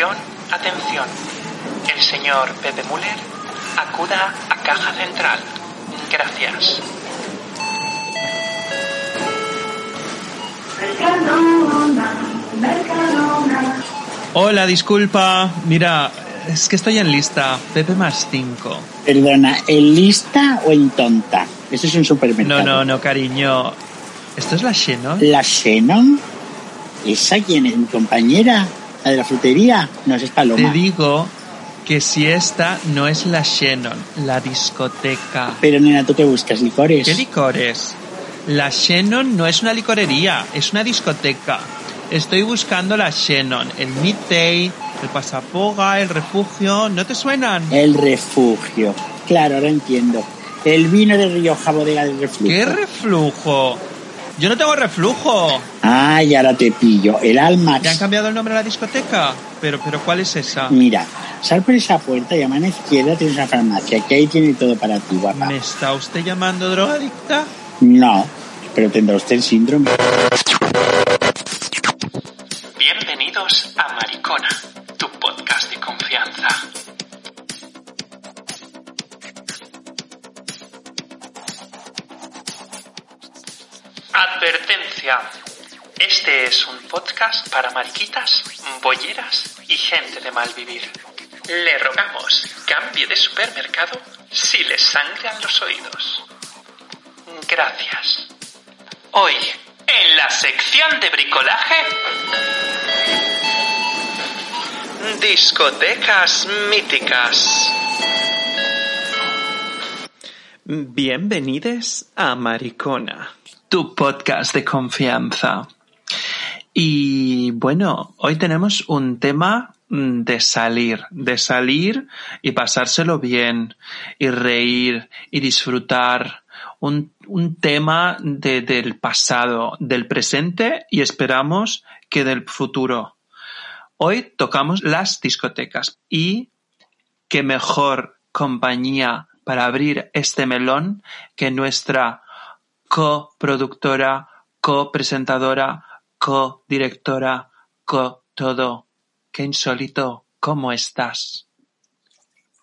Atención, atención. El señor Pepe Müller acuda a caja central. Gracias. Hola, disculpa. Mira, es que estoy en lista. Pepe más 5. Perdona, ¿en lista o en tonta? Eso es un supermercado. No, no, no, cariño. ¿Esto es la Shannon? ¿La Shannon? ¿Esa quién es mi compañera? ¿La de la frutería? No, es Paloma. Te digo que si esta no es la Shannon, la discoteca. Pero nena, ¿tú qué buscas? ¿Licores? ¿Qué licores? La Shannon no es una licorería, es una discoteca. Estoy buscando la Shannon, el Midday, el Pasapoga, el Refugio. ¿No te suenan? El refugio. Claro, ahora entiendo. El vino de Rioja Bodega del Reflujo. ¿Qué reflujo? Yo no tengo reflujo. Ah, y ahora te pillo. El Almax. ¿Le han cambiado el nombre a la discoteca? Pero, pero ¿cuál es esa? Mira, sal por esa puerta y a mano izquierda tienes una farmacia, que ahí tiene todo para ti, guapa. ¿Me está usted llamando drogadicta? No, pero tendrá usted el síndrome. Bienvenidos a Maricona, tu podcast de confianza. Advertencia. Este es un podcast para mariquitas, bolleras y gente de mal vivir. Le rogamos cambie de supermercado si le sangran los oídos. Gracias. Hoy, en la sección de bricolaje, discotecas míticas. Bienvenidos a Maricona, tu podcast de confianza. Y bueno, hoy tenemos un tema mm, de salir, de salir y pasárselo bien, y reír y disfrutar. Un, tema de- del pasado, del presente y esperamos que del futuro. Hoy tocamos las discotecas y qué mejor compañía para abrir este melón que nuestra coproductora, copresentadora, codirectora, co todo. Qué insólito. ¿Cómo estás?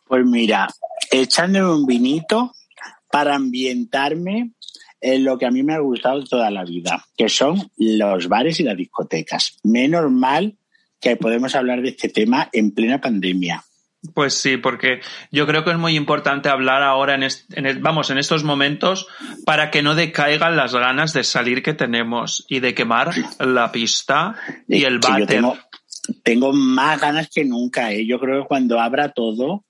Pues mira, echándome un vinito para ambientarme en lo que a mí me ha gustado toda la vida, que son los bares y las discotecas. Menos mal que podemos hablar de este tema en plena pandemia. Pues sí, porque yo creo que es muy importante hablar ahora en, est- en el- vamos, en estos momentos para que no decaigan las ganas de salir que tenemos y de quemar la pista y el yo váter. tengo, tengo más ganas que nunca. ¿eh? Yo creo que cuando abra todo,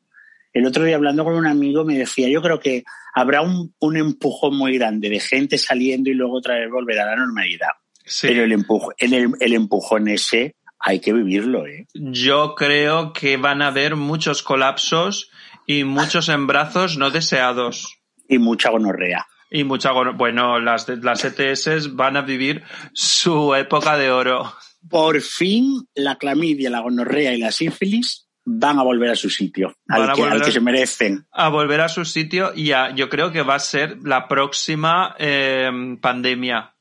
el otro día hablando con un amigo me decía, yo creo que habrá un, un empujón muy grande de gente saliendo y luego otra vez volverá a la normalidad. Sí. Pero el, empujo, en el, el empujón ese hay que vivirlo, ¿eh? Yo creo que van a haber muchos colapsos y muchos embrazos no deseados. Y mucha gonorrea. Y mucha, gono- bueno, las, las ETS van a vivir su época de oro. Por fin la clamidia, la gonorrea y la sífilis van a volver a su sitio, al a que, volver al que a- se merecen. A volver a su sitio y a- yo creo que va a ser la próxima eh, pandemia.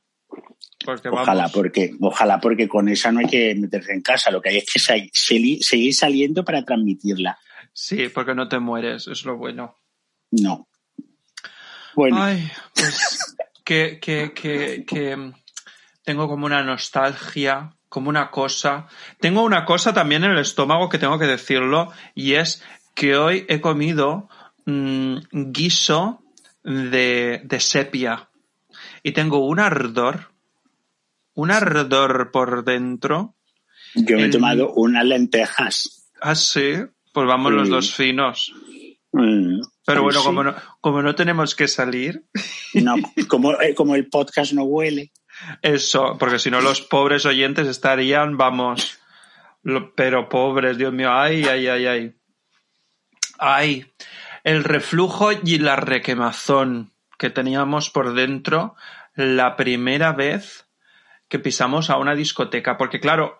Porque vamos, Ojalá, porque, ojalá, porque con esa no hay que meterse en casa. Lo que hay es que seguir saliendo para transmitirla. Sí, porque no te mueres, es lo bueno. No. Bueno, Ay, pues que, que, que, que tengo como una nostalgia, como una cosa. Tengo una cosa también en el estómago que tengo que decirlo, y es que hoy he comido mm, guiso de, de sepia. Y tengo un ardor, un ardor por dentro. yo me he tomado unas lentejas. Así, pues vamos los Sí. dos finos. Mm, Pero bueno, sí. como no, como no tenemos que salir, No, como, eh, como el podcast no huele. Eso, porque si no los pobres oyentes estarían, vamos, lo- pero pobres, Dios mío, ay, ay, ay, ay. Ay, el reflujo y la requemazón que teníamos por dentro la primera vez que pisamos a una discoteca, porque claro,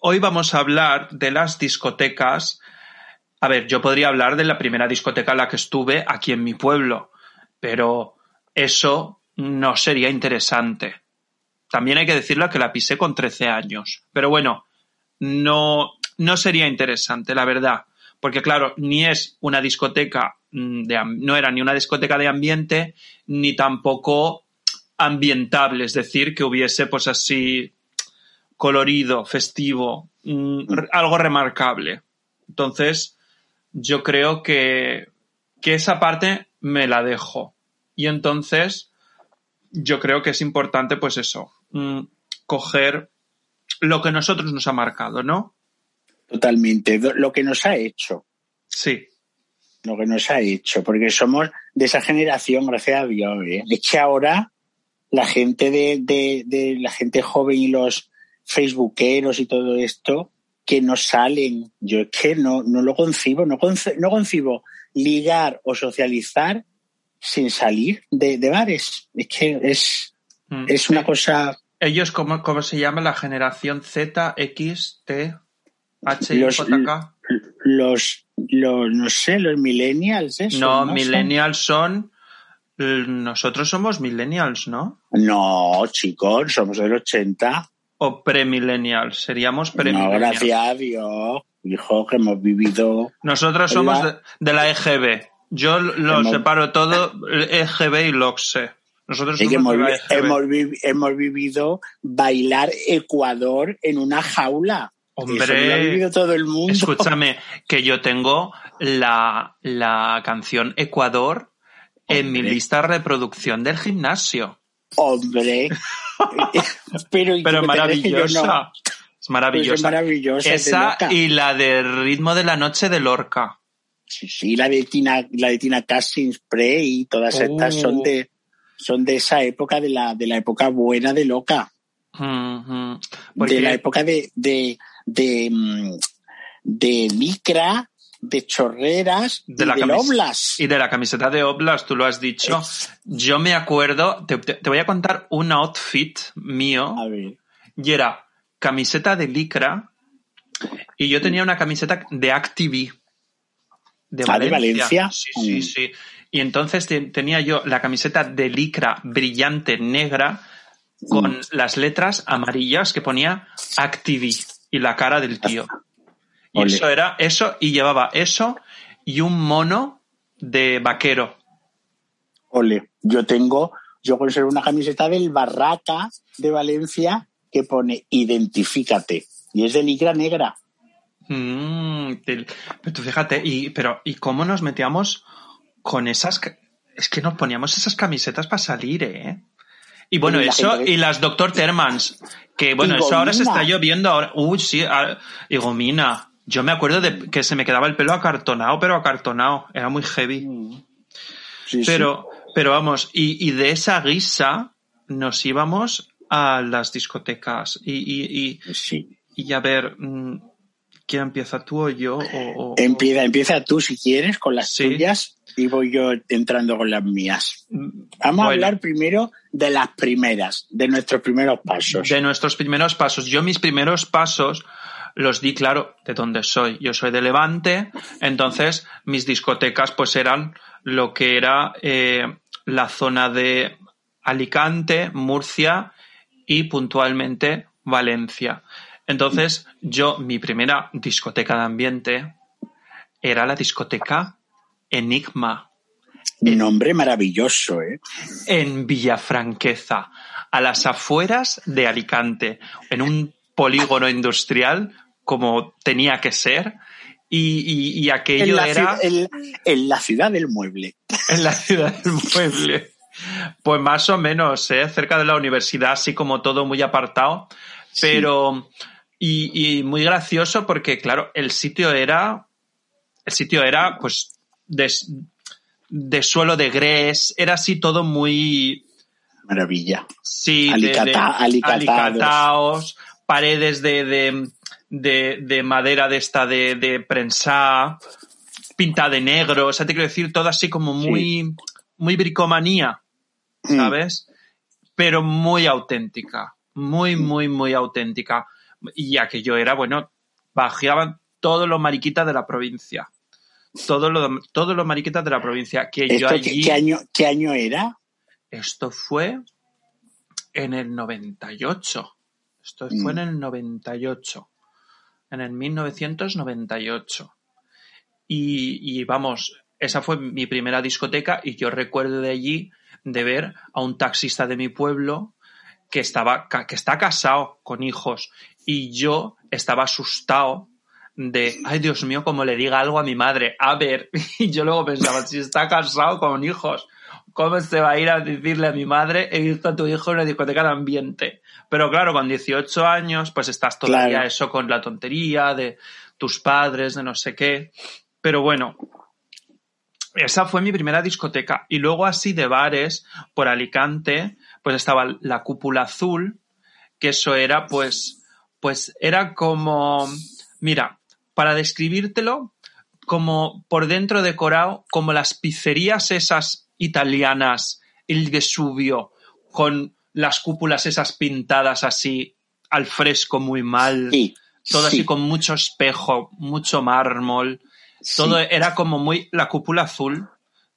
hoy vamos a hablar de las discotecas. A ver, yo podría hablar de la primera discoteca en la que estuve aquí en mi pueblo, pero eso no sería interesante. También hay que decirlo que la pisé con 13 años. Pero bueno, no, no sería interesante, la verdad. Porque claro, ni es una discoteca mm, de, no era ni una discoteca de ambiente, ni tampoco ambientable, es decir, que hubiese pues así colorido, festivo, mm, algo remarcable. Entonces, yo creo que, que esa parte me la dejo. Y entonces, yo creo que es importante, pues eso, mm, coger lo que nosotros nos ha marcado, ¿no? Totalmente, lo que nos ha hecho. Sí. Lo que nos ha hecho, porque somos de esa generación, gracias a Dios. ¿eh? Es que ahora la gente de, de, la gente joven y los facebookeros y todo esto que no salen, yo es que no, no lo concibo, no, no concibo ligar o socializar sin salir de, bares. Es que es, mm. es una cosa ellos, ¿cómo, ¿cómo se llama la generación Z, X, T, H, y J, K? Los, los, no sé, los millennials, eso. No, millennials son... Nosotros somos millennials, ¿no? No, chicos, somos del 80. O premillennials, seríamos premillennials. No, gracias a Dios, hijo, que hemos vivido... Nosotros somos de, la EGB. Yo lo separo todo, EGB y LOXE. Nosotros hemos, hemos, vivido bailar Ecuador en una jaula. Hombre, ha vivido todo el mundo. Escúchame, que yo tengo la, la canción Ecuador en mi lista de reproducción del gimnasio. Hombre, pero, pero maravillosa. Es maravillosa. Esa y la de Ritmo de la Noche de Lorca. Sí, sí, la de Tina, la de Tina Spray y todas estas son oh. de, son de esa época, de la, de la época buena de Loca. De la época de, de, de, mm, de licra, de chorreras de la y Y de la camiseta de Oblas, tú lo has dicho. Yo me acuerdo, te, te, voy a contar un outfit mío. A ver. Y era camiseta de licra y yo tenía una camiseta de Activi. De ah, Valencia. de Valencia. Sí, sí, mm. sí. Y entonces tenía yo la camiseta de licra brillante negra con mm. las letras amarillas que ponía Activi y la cara del tío. Y eso era eso y llevaba eso y un mono de vaquero. Ole, yo tengo, yo conservo una camiseta del Barraca de Valencia que pone Identifícate y es de licra negra. Mm, pero tú fíjate, y, pero, ¿y cómo nos metíamos con esas... Es que nos poníamos esas camisetas para salir, ¿eh? Y bueno, eso, y las Dr. Termans, que bueno, eso ahora se está lloviendo ahora. Uy, sí, y gomina. Yo me acuerdo de que se me quedaba el pelo acartonado, pero acartonado. Era muy heavy. Mm. pero, pero vamos, y, de esa guisa nos íbamos a las discotecas. Y, y, y, y a ver, mm, ¿quién empieza tú o yo? empieza, empieza tú si quieres con las tuyas y voy yo entrando con las mías. Vamos a hablar primero de las primeras, de nuestros primeros pasos. De nuestros primeros pasos. Yo mis primeros pasos los di, claro, de dónde soy. Yo soy de Levante, entonces mis discotecas pues eran lo que era eh, la zona de Alicante, Murcia y puntualmente Valencia. Entonces yo, mi primera discoteca de ambiente era la discoteca Enigma. Nombre maravilloso, ¿eh? En Villafranqueza, a las afueras de Alicante, en un polígono industrial como tenía que ser. Y, aquello era. En, la ciudad del mueble. En la ciudad del mueble. Pues más o menos, ¿eh? cerca de la universidad, así como todo muy apartado. Pero. Y, y, muy gracioso porque, claro, el sitio era. El sitio era, pues, de, suelo de grés, era así todo muy... Maravilla. Sí, alicataos, paredes de, de, madera de esta de, de prensa, pinta de negro, o sea, te quiero decir, todo así como muy, muy bricomanía, mm. ¿sabes? Pero muy auténtica, muy, mm. muy, muy auténtica. Y aquello era, bueno, bajaban todos los mariquitas de la provincia todo lo, todos los mariquitas de la provincia. Que yo allí, ¿qué, año, ¿Qué año era? Esto fue en el 98. Esto fue en mm. el 98. En el 1998. Y, y vamos, esa fue mi primera discoteca y yo recuerdo de allí de ver a un taxista de mi pueblo que estaba que está casado con hijos y yo estaba asustado de ay Dios mío como le diga algo a mi madre a ver y yo luego pensaba si está casado con hijos cómo se va a ir a decirle a mi madre he visto a tu hijo en una discoteca de ambiente pero claro con 18 años pues estás todavía eso con la tontería de tus padres de no sé qué pero bueno esa fue mi primera discoteca. Y luego así de bares por Alicante, pues estaba la cúpula azul, que eso era pues, pues era como, mira, para describírtelo, como por dentro decorado, como las pizzerías esas italianas, el Vesubio, con las cúpulas esas pintadas así al fresco muy mal, todo así con mucho espejo, mucho mármol, todo era como muy. La cúpula azul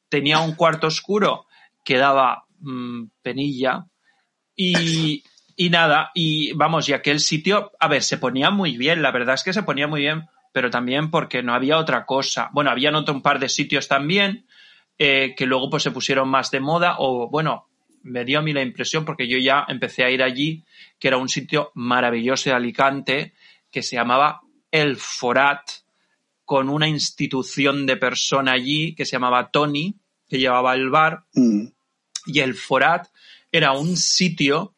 tenía un cuarto oscuro que daba mm, penilla y, y nada, y vamos, y aquel sitio, a ver, se ponía muy bien, la verdad es que se ponía muy bien, pero también porque no había otra cosa. Bueno, habían otro un par de sitios también eh, que luego pues se pusieron más de moda o bueno, me dio a mí la impresión porque yo ya empecé a ir allí, que era un sitio maravilloso de Alicante que se llamaba El Forat con una institución de persona allí que se llamaba Tony, que llevaba el bar, mm. y el Forat era un sitio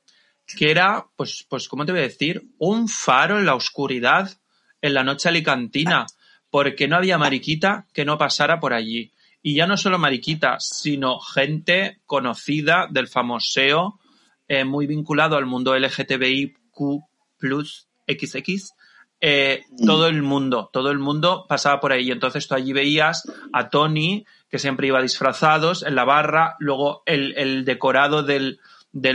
que era, pues, pues, ¿cómo te voy a decir? Un faro en la oscuridad, en la noche alicantina, porque no había mariquita que no pasara por allí. Y ya no solo mariquita, sino gente conocida del famoseo, eh, muy vinculado al mundo LGTBIQ plus XX, eh, mm. todo el mundo, todo el mundo pasaba por ahí. Entonces tú allí veías a Tony, que siempre iba disfrazados en la barra, luego el, decorado del,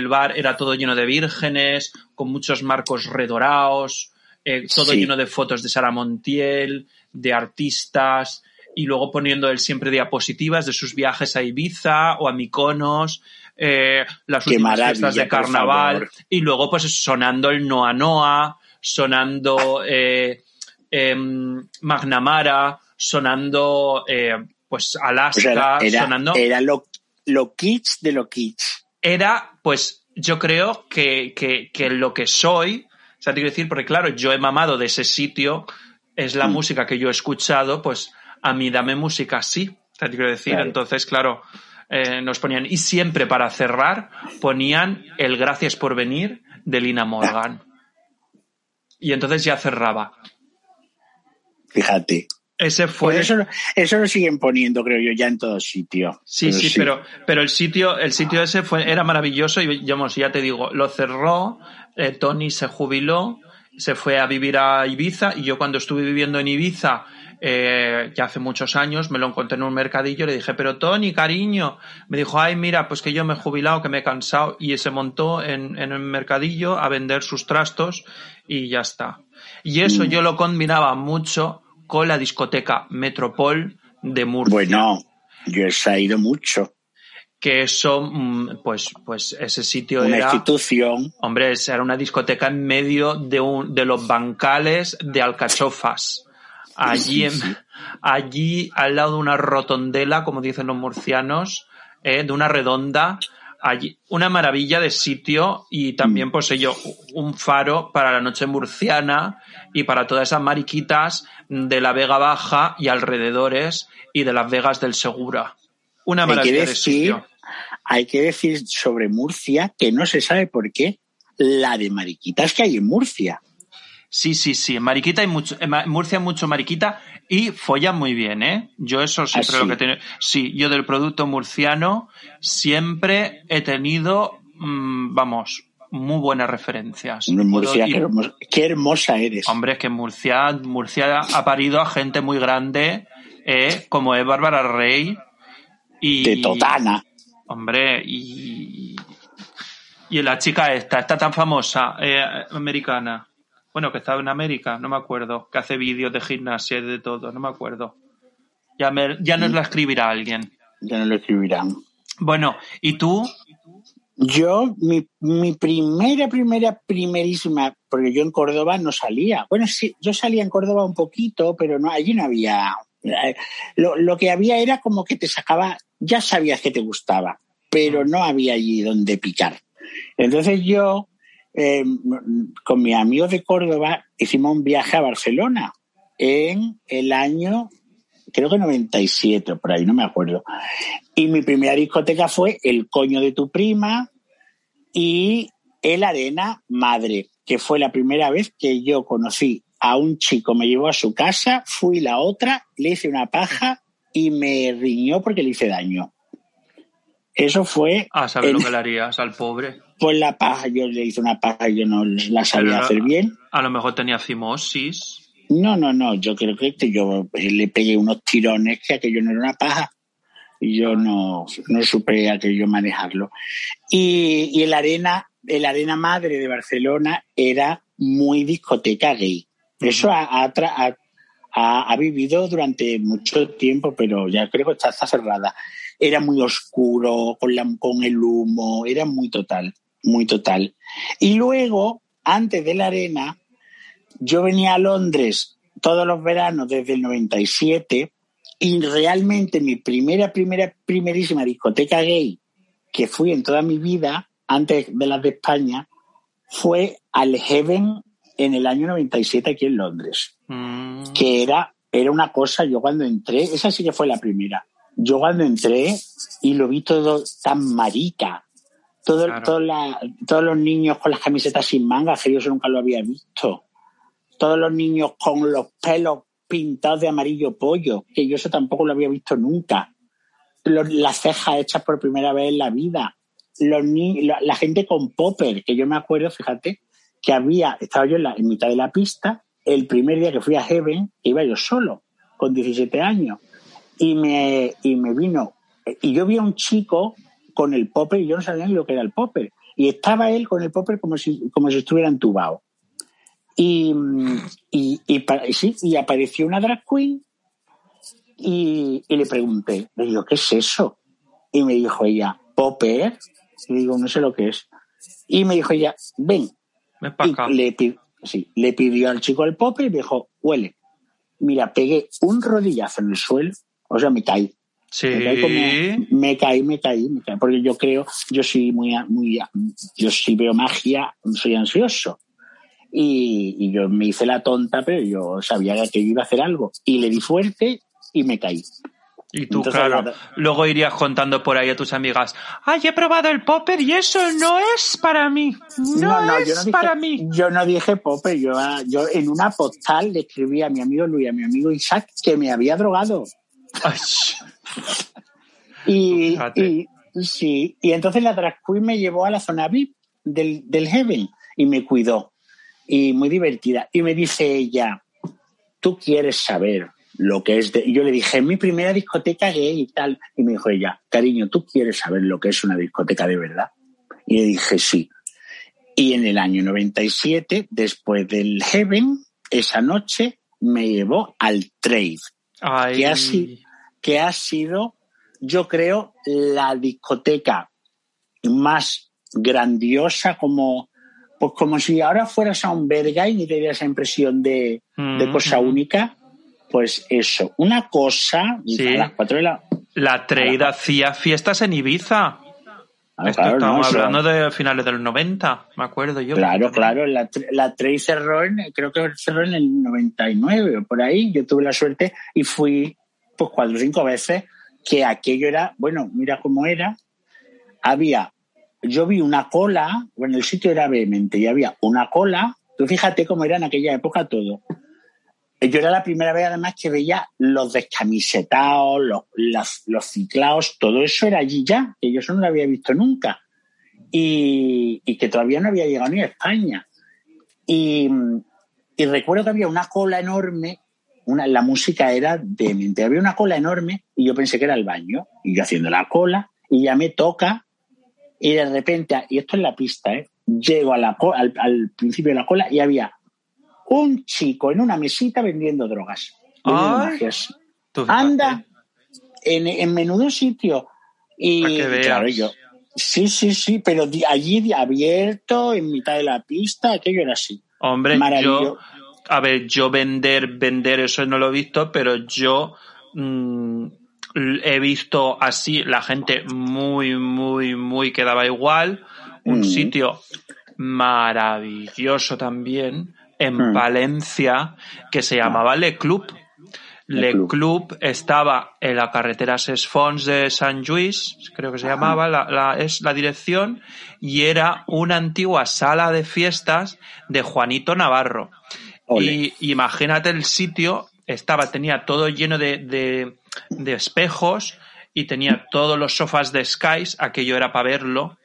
bar era todo lleno de vírgenes, con muchos marcos redorados, eh, todo lleno de fotos de Sara Montiel, de artistas, y luego poniendo él siempre diapositivas de sus viajes a Ibiza o a Mykonos, eh, las últimas fiestas de carnaval, y luego pues sonando el Noa Noa, sonando eh, em, Magnamara, sonando eh, pues Alaska, era, sonando. Era lo, lo kitsch de lo kitsch. Era, pues, yo creo que, que, lo que soy, o sea, te quiero decir, porque claro, yo he mamado de ese sitio, es la mm. música que yo he escuchado, pues a mí dame música sea, te quiero decir, entonces, claro, eh, nos ponían, y siempre para cerrar, ponían el gracias por venir de Lina Morgan y entonces ya cerraba. Fíjate. Ese fue. Pues eso, eso, lo siguen poniendo, creo yo, ya en todo sitio. Sí, sí, pero, pero el sitio, el sitio ese fue, era maravilloso y ya te digo, lo cerró, eh, Tony se jubiló, se fue a vivir a Ibiza y yo cuando estuve viviendo en Ibiza, eh, ya hace muchos años, me lo encontré en un mercadillo y le dije, pero Tony, cariño, me dijo, ay, mira, pues que yo me he jubilado, que me he cansado y se montó en, en el mercadillo a vender sus trastos y ya está. Y eso yo lo combinaba mucho con la discoteca Metropol de Murcia. Bueno, yo he ido mucho. Que eso, mm, pues, pues ese sitio una era. institución. Hombre, era una discoteca en medio de, un, de los bancales de alcachofas. Allí, allí al lado de una rotondela, como dicen los murcianos, eh, de una redonda, allí, una maravilla de sitio y también, mm. pues ello, un faro para la noche murciana y para todas esas mariquitas de la Vega Baja y alrededores y de las Vegas del Segura. Una maravilla de sitio. Hay que decir sobre Murcia que no se sabe por qué la de mariquitas que hay en Murcia. Sí, sí, sí. En Mariquita hay mucho, en Murcia hay mucho mariquita y follan muy bien, ¿eh? Yo eso siempre ¿Ah, lo que tengo. Sí, yo del producto murciano siempre he tenido, mm, vamos, muy buenas referencias. Murcia, qué, hermosa, eres. Hombre, es que Murcia, Murcia ha parido a gente muy grande, ¿eh? Como es Bárbara Rey. Y, de Totana. Hombre, y, y la chica esta, está tan famosa, eh, americana bueno, que estaba en América, no me acuerdo, que hace vídeos de gimnasia y de todo, no me acuerdo. Ya, me, ya nos la escribirá alguien. Ya nos lo escribirán. Bueno, ¿y tú? Yo, mi, mi primera, primera, primerísima, porque yo en Córdoba no salía. Bueno, sí, yo salía en Córdoba un poquito, pero no, allí no había. Eh, lo, lo que había era como que te sacaba, ya sabías que te gustaba, pero no había allí donde picar. Entonces yo, eh, con mis amigos de Córdoba, hicimos un viaje a Barcelona en el año, creo que 97, por ahí, no me acuerdo. Y mi primera discoteca fue El Coño de tu Prima y El Arena Madre, que fue la primera vez que yo conocí a un chico, me llevó a su casa, fui la otra, le hice una paja y me riñó porque le hice daño. Eso fue. Ah, ¿sabes lo que le harías al pobre? Pues la paja, yo le hice una paja y yo no la sabía hacer bien. A lo mejor tenía cimosis. No, no, no, yo creo que yo le pegué unos tirones que aquello no era una paja. Y yo no, no supe aquello manejarlo. Y, y el arena, el arena madre de Barcelona era muy discoteca gay. Eso ha, ha, ha, vivido durante mucho tiempo, pero ya creo que está, está cerrada era muy oscuro, con, la, con el humo, era muy total, muy total. Y luego, antes de la arena, yo venía a Londres todos los veranos desde el 97 y realmente mi primera, primera, primerísima discoteca gay que fui en toda mi vida, antes de las de España, fue al Heaven en el año 97 aquí en Londres. Mm. Que era, era una cosa, yo cuando entré, esa sí que fue la primera yo cuando entré y lo vi todo tan marica, todo, todos los niños con las camisetas sin mangas, que yo eso nunca lo había visto. Todos los niños con los pelos pintados de amarillo pollo, que yo eso tampoco lo había visto nunca. las cejas hechas por primera vez en la vida. Los la, gente con popper, que yo me acuerdo, fíjate, que había, estaba yo en, la, en mitad de la pista, el primer día que fui a Heaven, iba yo solo, con 17 años y me, y me vino. Y yo vi a un chico con el popper y yo no sabía ni lo que era el popper. Y estaba él con el popper como si, como si estuviera entubado. Y, y, y, sí, y apareció una drag queen y, y, le pregunté, le digo, ¿qué es eso? Y me dijo ella, popper. Y le digo, no sé lo que es. Y me dijo ella, ven. Y le, sí, le pidió al chico el popper y me dijo, huele. Mira, pegué un rodillazo en el suelo o sea, me caí. Sí. Me caí, me caí, me caí, porque yo creo, yo soy muy, muy, yo sí veo magia, soy ansioso. Y, y, yo me hice la tonta, pero yo sabía que iba a hacer algo. Y le di fuerte y me caí. Y tú, claro, luego irías contando por ahí a tus amigas, ay, he probado el popper y eso no es para mí. No, es para mí. Yo no dije popper, yo, yo en una postal le escribí a mi amigo Luis, a mi amigo Isaac, que me había drogado y, sí, y entonces la drag queen me llevó a la zona VIP del, del Heaven y me cuidó. Y muy divertida. Y me dice ella, tú quieres saber lo que es de... Yo le dije, mi primera discoteca gay y tal. Y me dijo ella, cariño, ¿tú quieres saber lo que es una discoteca de verdad? Y le dije, sí. Y en el año 97, después del Heaven, esa noche me llevó al Trade, que ha, que ha sido, yo creo, la discoteca más grandiosa como pues como si ahora fueras a un Berghain y te diera esa impresión de, de cosa única, pues eso, una cosa a las cuatro de la... La trade hacía fiestas en Ibiza. Ah, estamos hablando de finales de los 90, me acuerdo yo. Claro, claro, la, la Trade cerró en, creo que cerró en el 99 o por ahí, yo tuve la suerte y fui pues cuatro o cinco veces, que aquello era, bueno, mira cómo era, había, yo vi una cola, bueno, el sitio era vehemente y había una cola, tú fíjate cómo era en aquella época todo. Yo era la primera vez además que veía los descamisetados, los, ciclados, todo eso era allí ya, que yo eso no lo había visto nunca. Y, que todavía no había llegado ni a España. Y, recuerdo que había una cola enorme la música era de Había una cola enorme y yo pensé que era el baño. Y yo haciendo la cola y ya me toca y de repente, y esto es la pista, ¿eh? llego al, principio de la cola y había un chico en una mesita vendiendo drogas. Anda en, en menudo sitio. Y claro, yo, Sí, sí, sí, pero di- allí abierto, en mitad de la pista, aquello era así. Hombre, yo, a ver, yo vender, vender eso no lo he visto, pero yo mm, he visto así la gente muy, muy, muy que daba igual. Un Mm. sitio maravilloso también en Mm. Valencia que se llamaba Le Club. Le Le Club. Club estaba en la carretera Sesfons de San Luis, creo que se llamaba, la, la- es la dirección, y era una antigua sala de fiestas de Juanito Navarro. Ole. Y imagínate el sitio, estaba, tenía todo lleno de, de, de espejos y tenía todos los sofás de Skies, aquello era para verlo,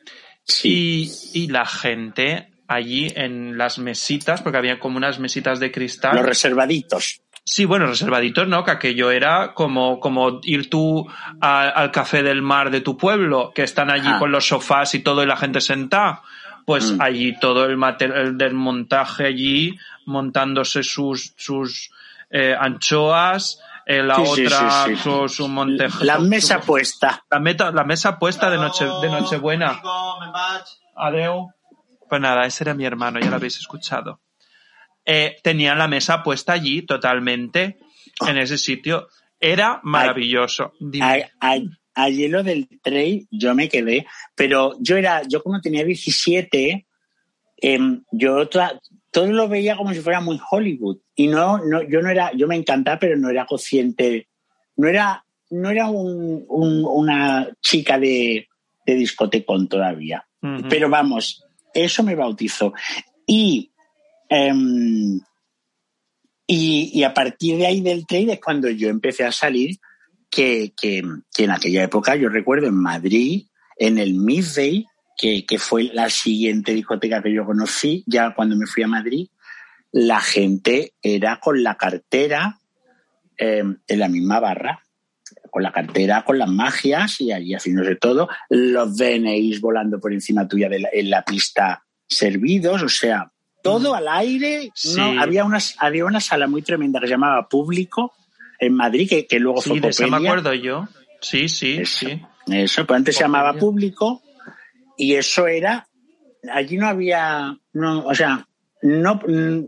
Sí. y, y la gente allí en las mesitas, porque había como unas mesitas de cristal. Los reservaditos. Sí, bueno, reservaditos, ¿no? Que aquello era como, como ir tú a- al café del mar de tu pueblo, que están allí Ah. con los sofás y todo y la gente sentada. Pues Mm. allí todo el material del montaje allí, montándose sus, sus eh, anchoas, eh, la Sí, otra sí, sí. Su, su montejo. La su- mesa su- puesta. la, meta, la mesa puesta de noche, de Nochebuena. Adeu. Pues nada, ese era mi hermano, ya lo habéis escuchado. Eh, tenían la mesa puesta allí totalmente, en ese sitio. Era maravilloso. Dime. A- a- Allí lo del trail yo me quedé, pero yo era, yo como tenía 17, em, yo toda- todo lo veía como si fuera muy Hollywood. Y no, no, yo no era, yo me encantaba, pero no era consciente, no era, no era un- un- una chica de, de discotecón todavía. Pero vamos, eso me bautizó. Y, em, y, y a partir de ahí del trail es cuando yo empecé a salir, que, que, que en aquella época yo recuerdo en Madrid, en el Midday, que, que fue la siguiente discoteca que yo conocí, ya cuando me fui a Madrid, la gente era con la cartera em, en la misma barra con la cartera, con las magias y allí haciéndose todo, los DNIs volando por encima tuya de la- en la pista servidos, o sea, todo al aire. Sí. No, había, una, había una sala muy tremenda que se llamaba Público en Madrid, que, que luego Sí, fue de me acuerdo yo. Sí, sí, Eso. sí. Eso, pues antes se llamaba Público y eso era, allí no había, no, o sea, no,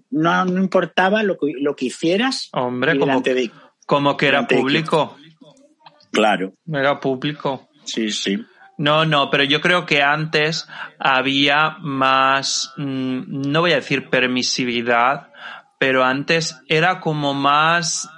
no, no importaba lo que, lo que hicieras Hombre, como, de... como que era público. Claro, Era público. sí, sí. No, no, pero yo creo que antes había más, mm, no voy a decir permisividad, pero antes era como más...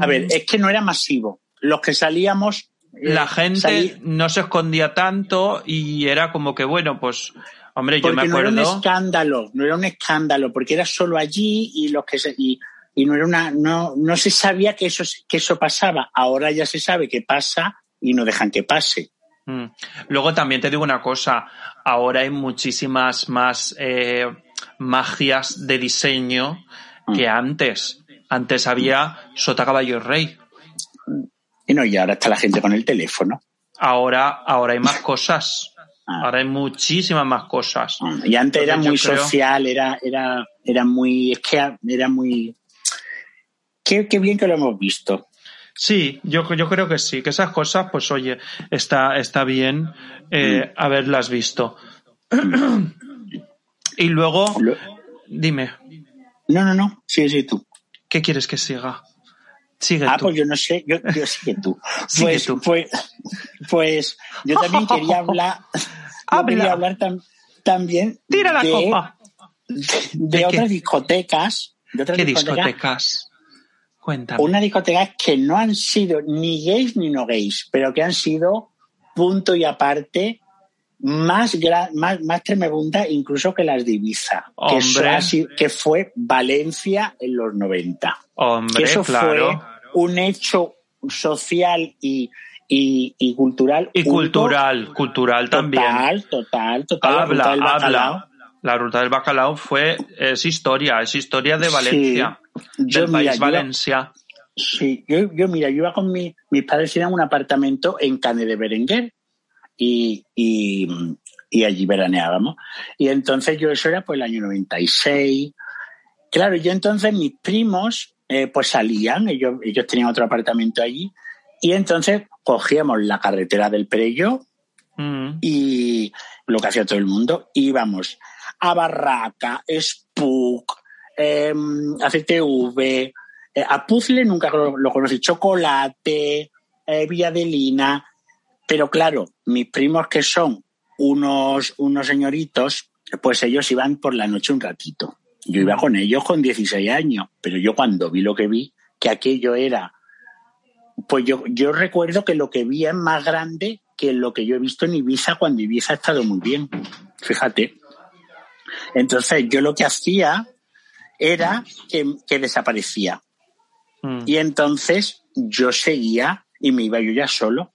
A ver, mm, es que no era masivo. Los que salíamos. eh, la gente salí- no se escondía tanto y era como que, bueno, pues, hombre, yo me no era un acuerdo... escándalo, no era un escándalo, porque era solo allí y los que se, y, y no era una, no, no se sabía que eso, que eso pasaba. Ahora ya se sabe que pasa y no dejan que pase. Mm. Luego también te digo una cosa, ahora hay muchísimas más eh, magias de diseño que antes. Antes había Sota Caballo Rey. Y no, y ahora está la gente con el teléfono. Ahora, ahora hay más cosas. Ah. Ahora hay muchísimas más cosas. Y antes era muy creo- social, era, era, era muy, es que era muy, qué, qué bien que lo hemos visto. Sí, yo, yo creo que sí, que esas cosas, pues oye, está, está bien eh, haberlas visto. y luego, dime, No, no, no, sí, sí, tú. ¿qué quieres que siga? Sigue Ah, tú. pues yo no sé, yo, yo sí que tú. Sigue Pues, tú. pues, pues yo también quería hablar, yo quería hablar tam- también Tira la de, copa. de, otras discotecas. De otras ¿Qué discotecas. discotecas? Cuéntame. Unas discotecas que no han sido ni gays ni no gays, pero que han sido punto y aparte más, gra- más, más tremebunda incluso que las de Ibiza, que, sido- fue Valencia en los 90. Hombre, que eso claro. fue un hecho social y, y, y cultural. Y cultural, cultural también. Total, total, total. la habla, bacalao. habla. La ruta del bacalao fue, es historia, es historia de Sí. Yo, del mira, país yo- Valencia. Sí, yo, yo mira, yo iba con mi, mis padres tenían un apartamento en Cane de Berenguer y, y, y allí veraneábamos. Y entonces yo eso era pues el año 96. Claro, yo entonces mis primos eh, pues salían, ellos, ellos tenían otro apartamento allí y entonces cogíamos la carretera del Perello Mm. Y lo que hacía todo el mundo, íbamos a Barraca, Spook, CTV, eh, a Puzzle nunca lo, lo conocí, Chocolate, eh, Villadelina, pero claro, mis primos que son unos, unos señoritos, pues ellos iban por la noche un ratito. Yo iba con ellos con 16 años, pero yo cuando vi lo que vi, que aquello era, pues yo, yo recuerdo que lo que vi es más grande que lo que yo he visto en Ibiza cuando Ibiza ha estado muy bien. Fíjate. Entonces yo lo que hacía era que, que desaparecía. Mm. Y entonces yo seguía y me iba yo ya solo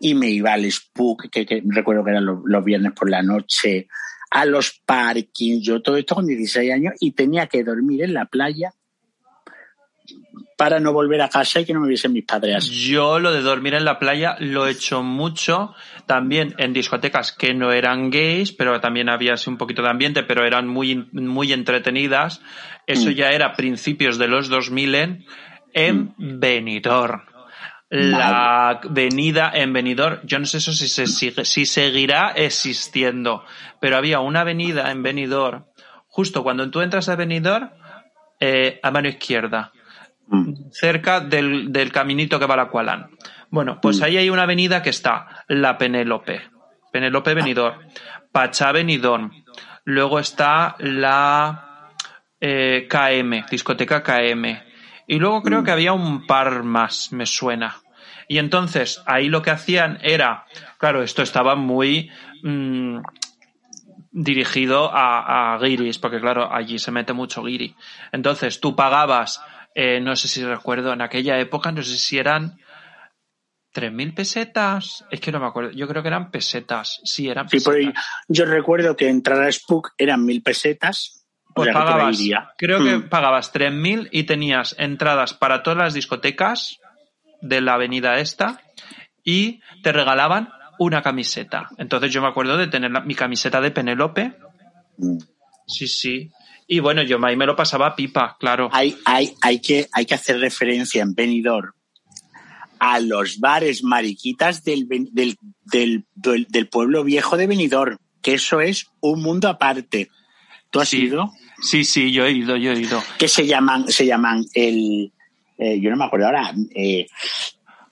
y me iba al Spook, que, que recuerdo que eran los, los viernes por la noche, a los parkings, yo todo esto con 16 años y tenía que dormir en la playa para no volver a casa y que no me viesen mis padres. Yo lo de dormir en la playa lo he hecho mucho, también en discotecas que no eran gays, pero también había así un poquito de ambiente, pero eran muy, muy entretenidas. Eso Mm. ya era principios de los 2000 en, en Benidorm. La avenida en Benidorm, yo no sé eso si, se sigue, si seguirá existiendo, pero había una avenida en Benidorm, justo cuando tú entras a Benidorm, eh, a mano izquierda, Mm. cerca del, del caminito que va a la Kualan. Bueno, pues Mm. ahí hay una avenida que está la Penélope, Penélope Benidorm, Pachá Benidorm, luego está la eh, KM, discoteca KM, y luego creo Mm. que había un par más, me suena. Y entonces ahí lo que hacían era, claro, esto estaba muy dirigido a, a guiris, porque claro, allí se mete mucho guiri. Entonces tú pagabas, eh, no sé si recuerdo, en aquella época, no sé si eran 3.000 pesetas, es que no me acuerdo, yo creo que eran pesetas, sí, eran Sí, pesetas. por ahí, yo recuerdo que entrar a Spook eran mil pesetas. o Pues sea que pagabas, iría. creo que Mm. pagabas 3.000 y tenías entradas para todas las discotecas de la avenida esta y te regalaban una camiseta. Entonces yo me acuerdo de tener la- mi camiseta de Penélope. Mm. Sí, sí. Y bueno, yo ahí me lo pasaba pipa, claro. Hay, hay, hay, que, hay que hacer referencia en Benidorm a los bares mariquitas del, del, del, del, del pueblo viejo de Benidorm, que eso es un mundo aparte. ¿Tú has Sí. ido? Sí, sí, yo he ido, yo he ido. Que se llaman, se llaman el, eh, yo no me acuerdo ahora, eh,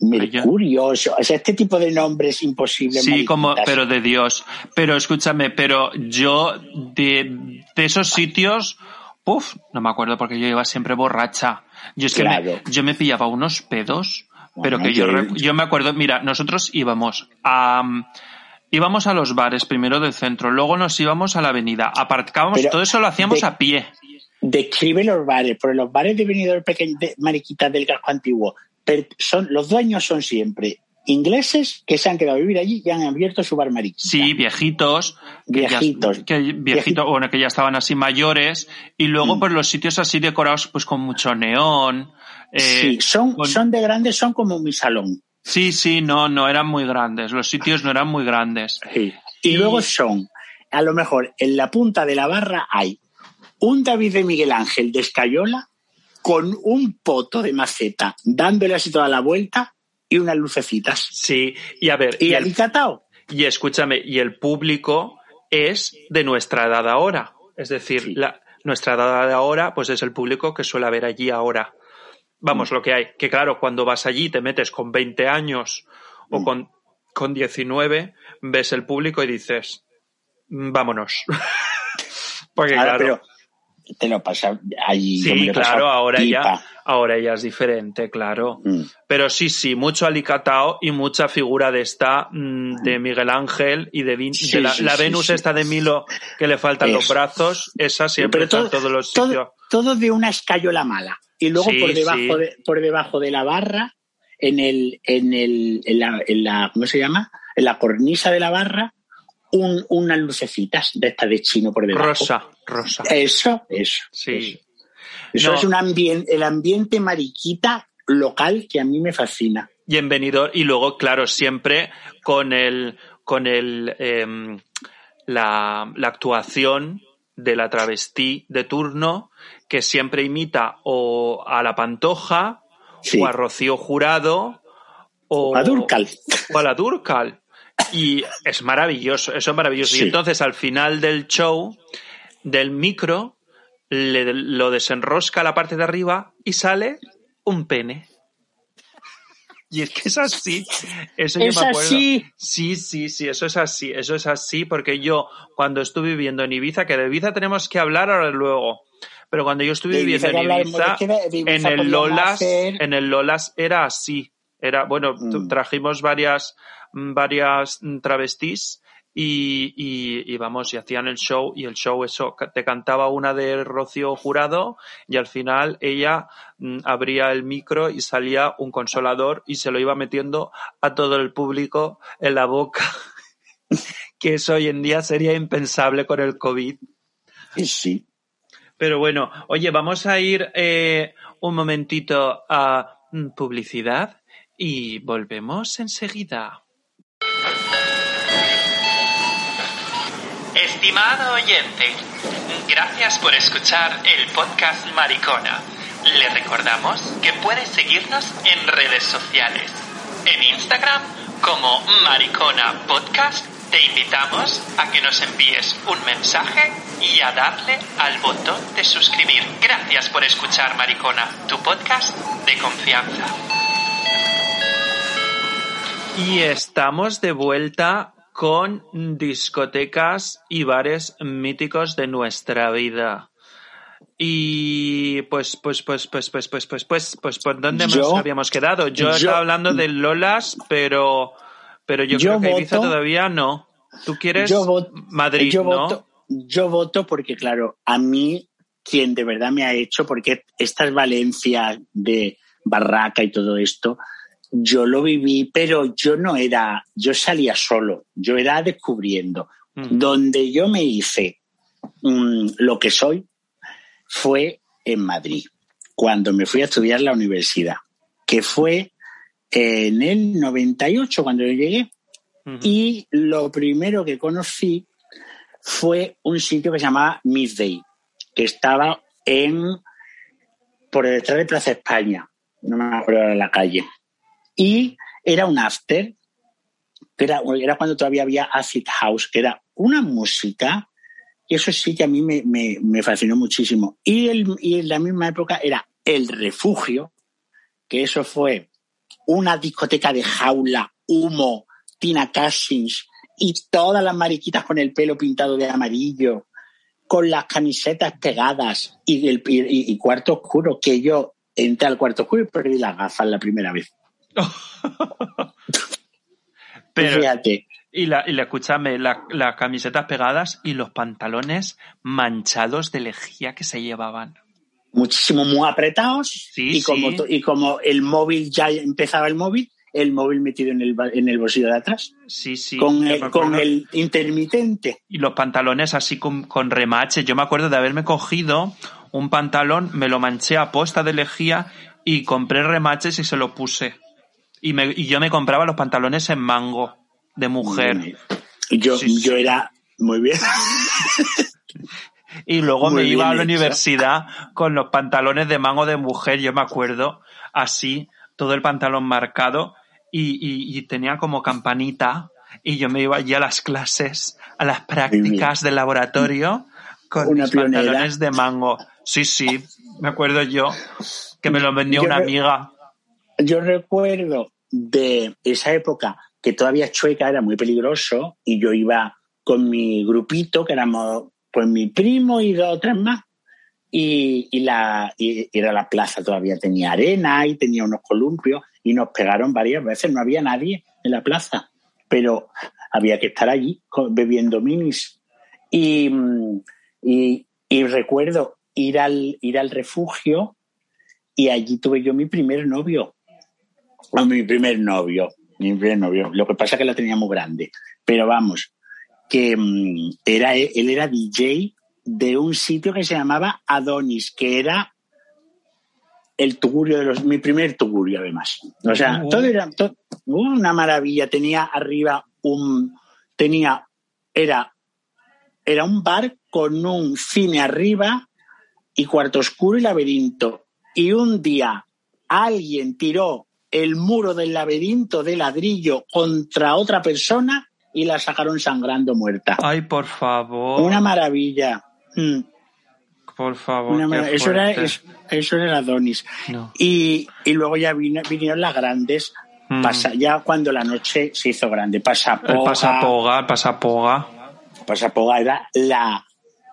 Mercurio, o sea, este tipo de nombres imposibles. Sí, como, pero de Dios. Pero escúchame, pero yo de, de esos sitios, uff, no me acuerdo porque yo iba siempre borracha. Yo es que Claro. me, yo me pillaba unos pedos, pero Bueno, que yo, que- yo me acuerdo, mira, nosotros íbamos a, íbamos a los bares primero del centro, luego nos íbamos a la avenida, aparcábamos, Pero todo eso lo hacíamos de- a pie. Describe los bares, porque los bares de Benidorm pequeños, de mariquitas del casco antiguo, son, los dueños son siempre ingleses que se han quedado a vivir allí y han abierto su bar mariquita. Sí, viejitos. que ya- Viejitos. Que, viejitos, bueno, que ya estaban así mayores. Y luego, Mm. pues los sitios así decorados, pues con mucho neón. eh, Sí, son, con- son de grandes, son como mi salón. Sí, sí, no, no eran muy grandes. Los sitios no eran muy grandes. Y, Y- luego son, a lo mejor en la punta de la barra hay un David de Miguel Ángel de Escayola con un poto de maceta, dándole así toda la vuelta y unas lucecitas. Sí, y a ver, Y, y, el el- catao. y escúchame, y el público es de nuestra edad ahora. Es decir, Sí. la, nuestra edad de ahora, pues es el público que suele haber allí ahora. Vamos, lo que hay. Que claro, cuando vas allí y te metes con 20 años o Mm. con, con 19, ves el público y dices, "Mm, vámonos. Porque claro, pero te lo pasa allí. sí, lo claro, ahora pipa. ya, ahora ya es diferente, claro. Mm. Pero sí, sí, mucho alicatao y mucha figura de esta mm, de Miguel Ángel y de, Vin- Sí, de la, sí, la sí, Venus esta de Milo que le faltan los brazos, esa siempre está en todos los sitios. todo, de una escayola mala. Y luego por debajo de, por debajo de la barra, en el, en el, en la, en la- ¿cómo se llama? En la cornisa de la barra, un, unas lucecitas de esta de chino por debajo. Rosa, rosa. Eso, eso. Sí. Eso, Eso No. es un ambiente, el ambiente mariquita local que a mí me fascina. Y en Benidorm, y luego, claro, siempre con el, con el, em, la, la actuación de la travestí de turno, que siempre imita o a la Pantoja, Sí. o a Rocío Jurado, o A Durcal. o a la Durcal. Y es maravilloso, eso es maravilloso. Sí. Y entonces al final del show, del micro, le- lo desenrosca la parte de arriba y sale un pene. Y es que es así. Eso yo Es me acuerdo. así. Sí, sí, sí, eso es así, eso es así, porque yo cuando estuve viviendo en Ibiza, que de Ibiza tenemos que hablar ahora luego, pero cuando yo estuve viviendo en Ibiza, de en el Lolas, hacer- en el Lolas era así, era, bueno, Mm. trajimos varias, varias mm, travestis y, y, y vamos, y hacían el show, y el show eso, te cantaba una de Rocío Jurado, y al final ella mm, abría el micro y salía un consolador y se lo iba metiendo a todo el público en la boca, que eso hoy en día sería impensable con el COVID. Sí. Pero bueno, oye, vamos a ir eh, un momentito a mm, publicidad y volvemos enseguida. Estimado oyente, gracias por escuchar el podcast Maricona. Le recordamos que puede seguirnos en redes sociales. En Instagram como Maricona Podcast te invitamos a que nos envíes un mensaje y a darle al botón de suscribir. Gracias por escuchar Maricona, tu podcast de confianza. Y estamos de vuelta con discotecas y bares míticos de nuestra vida. Y pues, pues, pues, pues, pues, pues, pues, pues, pues, ¿por dónde nos habíamos quedado? Yo, estaba hablando de Lolas, pero, pero yo, creo que Ibiza todavía no. ¿Tú quieres Yo voto, Madrid, yo no? voto, yo voto porque, claro, a mí quien de verdad me ha hecho, porque estas Valencias de Barraca y todo esto, yo lo viví, pero yo no era, yo salía solo, yo era descubriendo. Mm. Donde yo me hice mm, lo que soy fue en Madrid, cuando me fui a estudiar la universidad, que fue en el 98 cuando yo llegué. Y lo primero que conocí fue un sitio que se llamaba Midday, que estaba en por detrás de Plaza España, no me acuerdo de la calle. Y era un after, era, era cuando todavía había acid house, que era una música, y eso sí que a mí me, me- me fascinó muchísimo. Y, el- y en la misma época era El Refugio, que eso fue una discoteca de jaula, humo, Tina Cousins y todas las mariquitas con el pelo pintado de amarillo, con las camisetas pegadas y, el, y, y cuarto oscuro, que yo entré al cuarto oscuro y perdí las gafas la primera vez. Pero, Fíjate, y la, y la escúchame, la- las camisetas pegadas y los pantalones manchados de lejía que se llevaban. muchísimo muy apretados Sí, y, como, sí. y como el móvil ya empezaba el móvil, el móvil metido en el, en el bolsillo de atrás, Sí, sí. con, el, con el intermitente. y los pantalones así con, con remache. Yo me acuerdo de haberme cogido un pantalón, me lo manché a posta de lejía y compré remaches y se lo puse. Y, me, y yo me compraba los pantalones en mango de mujer. Yo, Sí, sí. yo era muy bien. Y luego Muy me iba a la hecho. universidad con los pantalones de mango de mujer, yo me acuerdo, así, todo el pantalón marcado y, y- y tenía como campanita y yo me iba allí a las clases, a las prácticas de laboratorio con Una mis pionera. pantalones de mango. Sí, sí, me acuerdo yo que me lo vendió Yo una amiga. Yo recuerdo de esa época que todavía Chueca era muy peligroso y yo iba con mi grupito, que éramos pues mi primo y dos o tres más, y, y la, y era la plaza, todavía tenía arena y tenía unos columpios y nos pegaron varias veces, no había nadie en la plaza, pero había que estar allí bebiendo minis. Y, y, y recuerdo ir al, ir al refugio y allí tuve yo mi primer novio. Mi primer novio. Mi primer novio. Lo que pasa es que la tenía muy grande. Pero vamos, que mm, era, él era DJ de un sitio que se llamaba Adonis, que era el tugurio de los, mi primer tugurio además. O sea, todo era una maravilla. Tenía arriba un, tenía, era, era un bar con un cine arriba y cuarto oscuro y laberinto. Y un día alguien tiró el muro del laberinto de ladrillo contra otra persona y la sacaron sangrando muerta. Ay, por favor. Una maravilla. Mm. Por favor. Eso, era, eso era Adonis. No. Y, y luego ya vino- vinieron las grandes, Mm. pasa- ya cuando la noche se hizo grande. Pasapoga, El pasapoga, pasapoga. Pasapoga era la,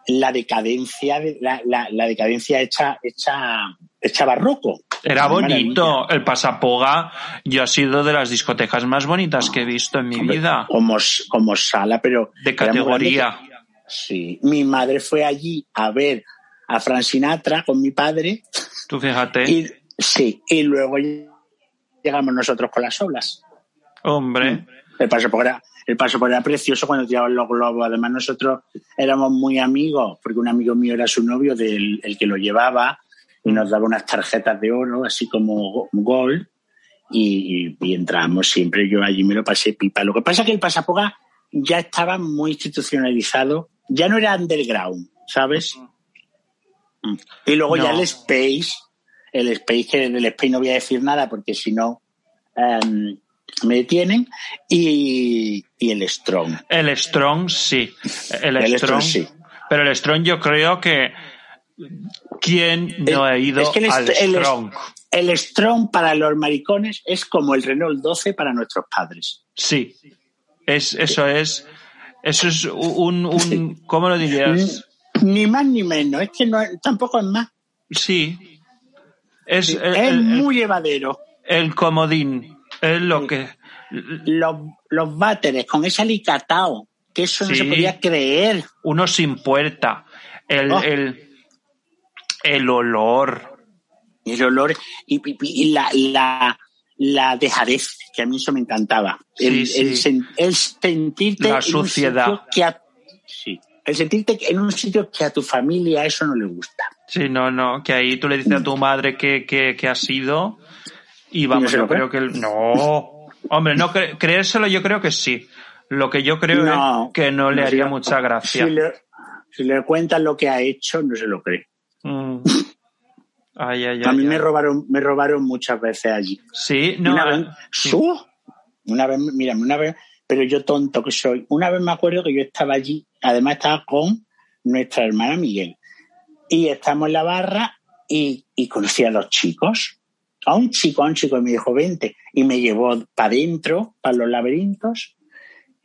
la decadencia, de- la, la, la decadencia hecha, hecha, hecha barroco. Era bonito. El pasapoga, yo ha sido de las discotecas más bonitas que he visto en mi Hombre, vida. Como, como sala, pero. De categoría. Sí. Mi madre fue allí a ver a Frank Sinatra con mi padre. Tú fíjate. Y, sí. Y luego llegamos nosotros con las olas. Hombre. El paso por era, el paso por era precioso cuando tiraban los globos. Además, nosotros éramos muy amigos, porque un amigo mío era su novio, del el que lo llevaba, y nos daba unas tarjetas de oro, así como gol, y, y, entramos siempre. Yo allí me lo pasé pipa. Lo que pasa es que el pasapoga ya estaba muy institucionalizado, ya no era underground, ¿sabes? Y luego ya el Space, el Space, que del Space no voy a decir nada porque si no em, me detienen, y, y el Strong. El Strong, sí. El, El Strong, Strong, sí. Pero el Strong yo creo que... ¿Quién no ha ido Es que el, al el Strong? el Strong para los maricones es como el Renault 12 para nuestros padres. Sí. Es, eso es... Eso es un... un ¿Cómo lo dirías? Ni más ni menos, es que no, tampoco es más. Sí. Es, es muy llevadero. el comodín. Es lo que... Los, los váteres con ese alicatao, que eso no se podía creer. Uno sin puerta. El, Oh. el, el olor. El olor y, y- y la, la, la dejadez, que a mí eso me encantaba. El, Sí, el sí. sen- el sentirte La en un suciedad. sitio que a, sí, el sentirte en un sitio que a tu familia eso no le gusta. Sí, no, no, que ahí tú le dices a tu madre que, que, que ha sido y vamos, no yo creo que... el- No, hombre, no cre- creérselo yo creo que sí. Lo que yo creo No, es que no le haría mucha gracia. Si le, si le cuentan lo que ha hecho, no se lo cree. Mm. Ay, ay, a ay, mí me robaron, me robaron muchas veces allí. Sí, no, una vez, sí. ¡Su! una vez, mira, una vez, pero yo tonto que soy. Una vez me acuerdo que yo estaba allí, además estaba con nuestra hermana Miguel. Y estamos en la barra y, y conocí a dos chicos. A un chico, a un chico y me dijo, vente. Y me llevó para adentro, para los laberintos,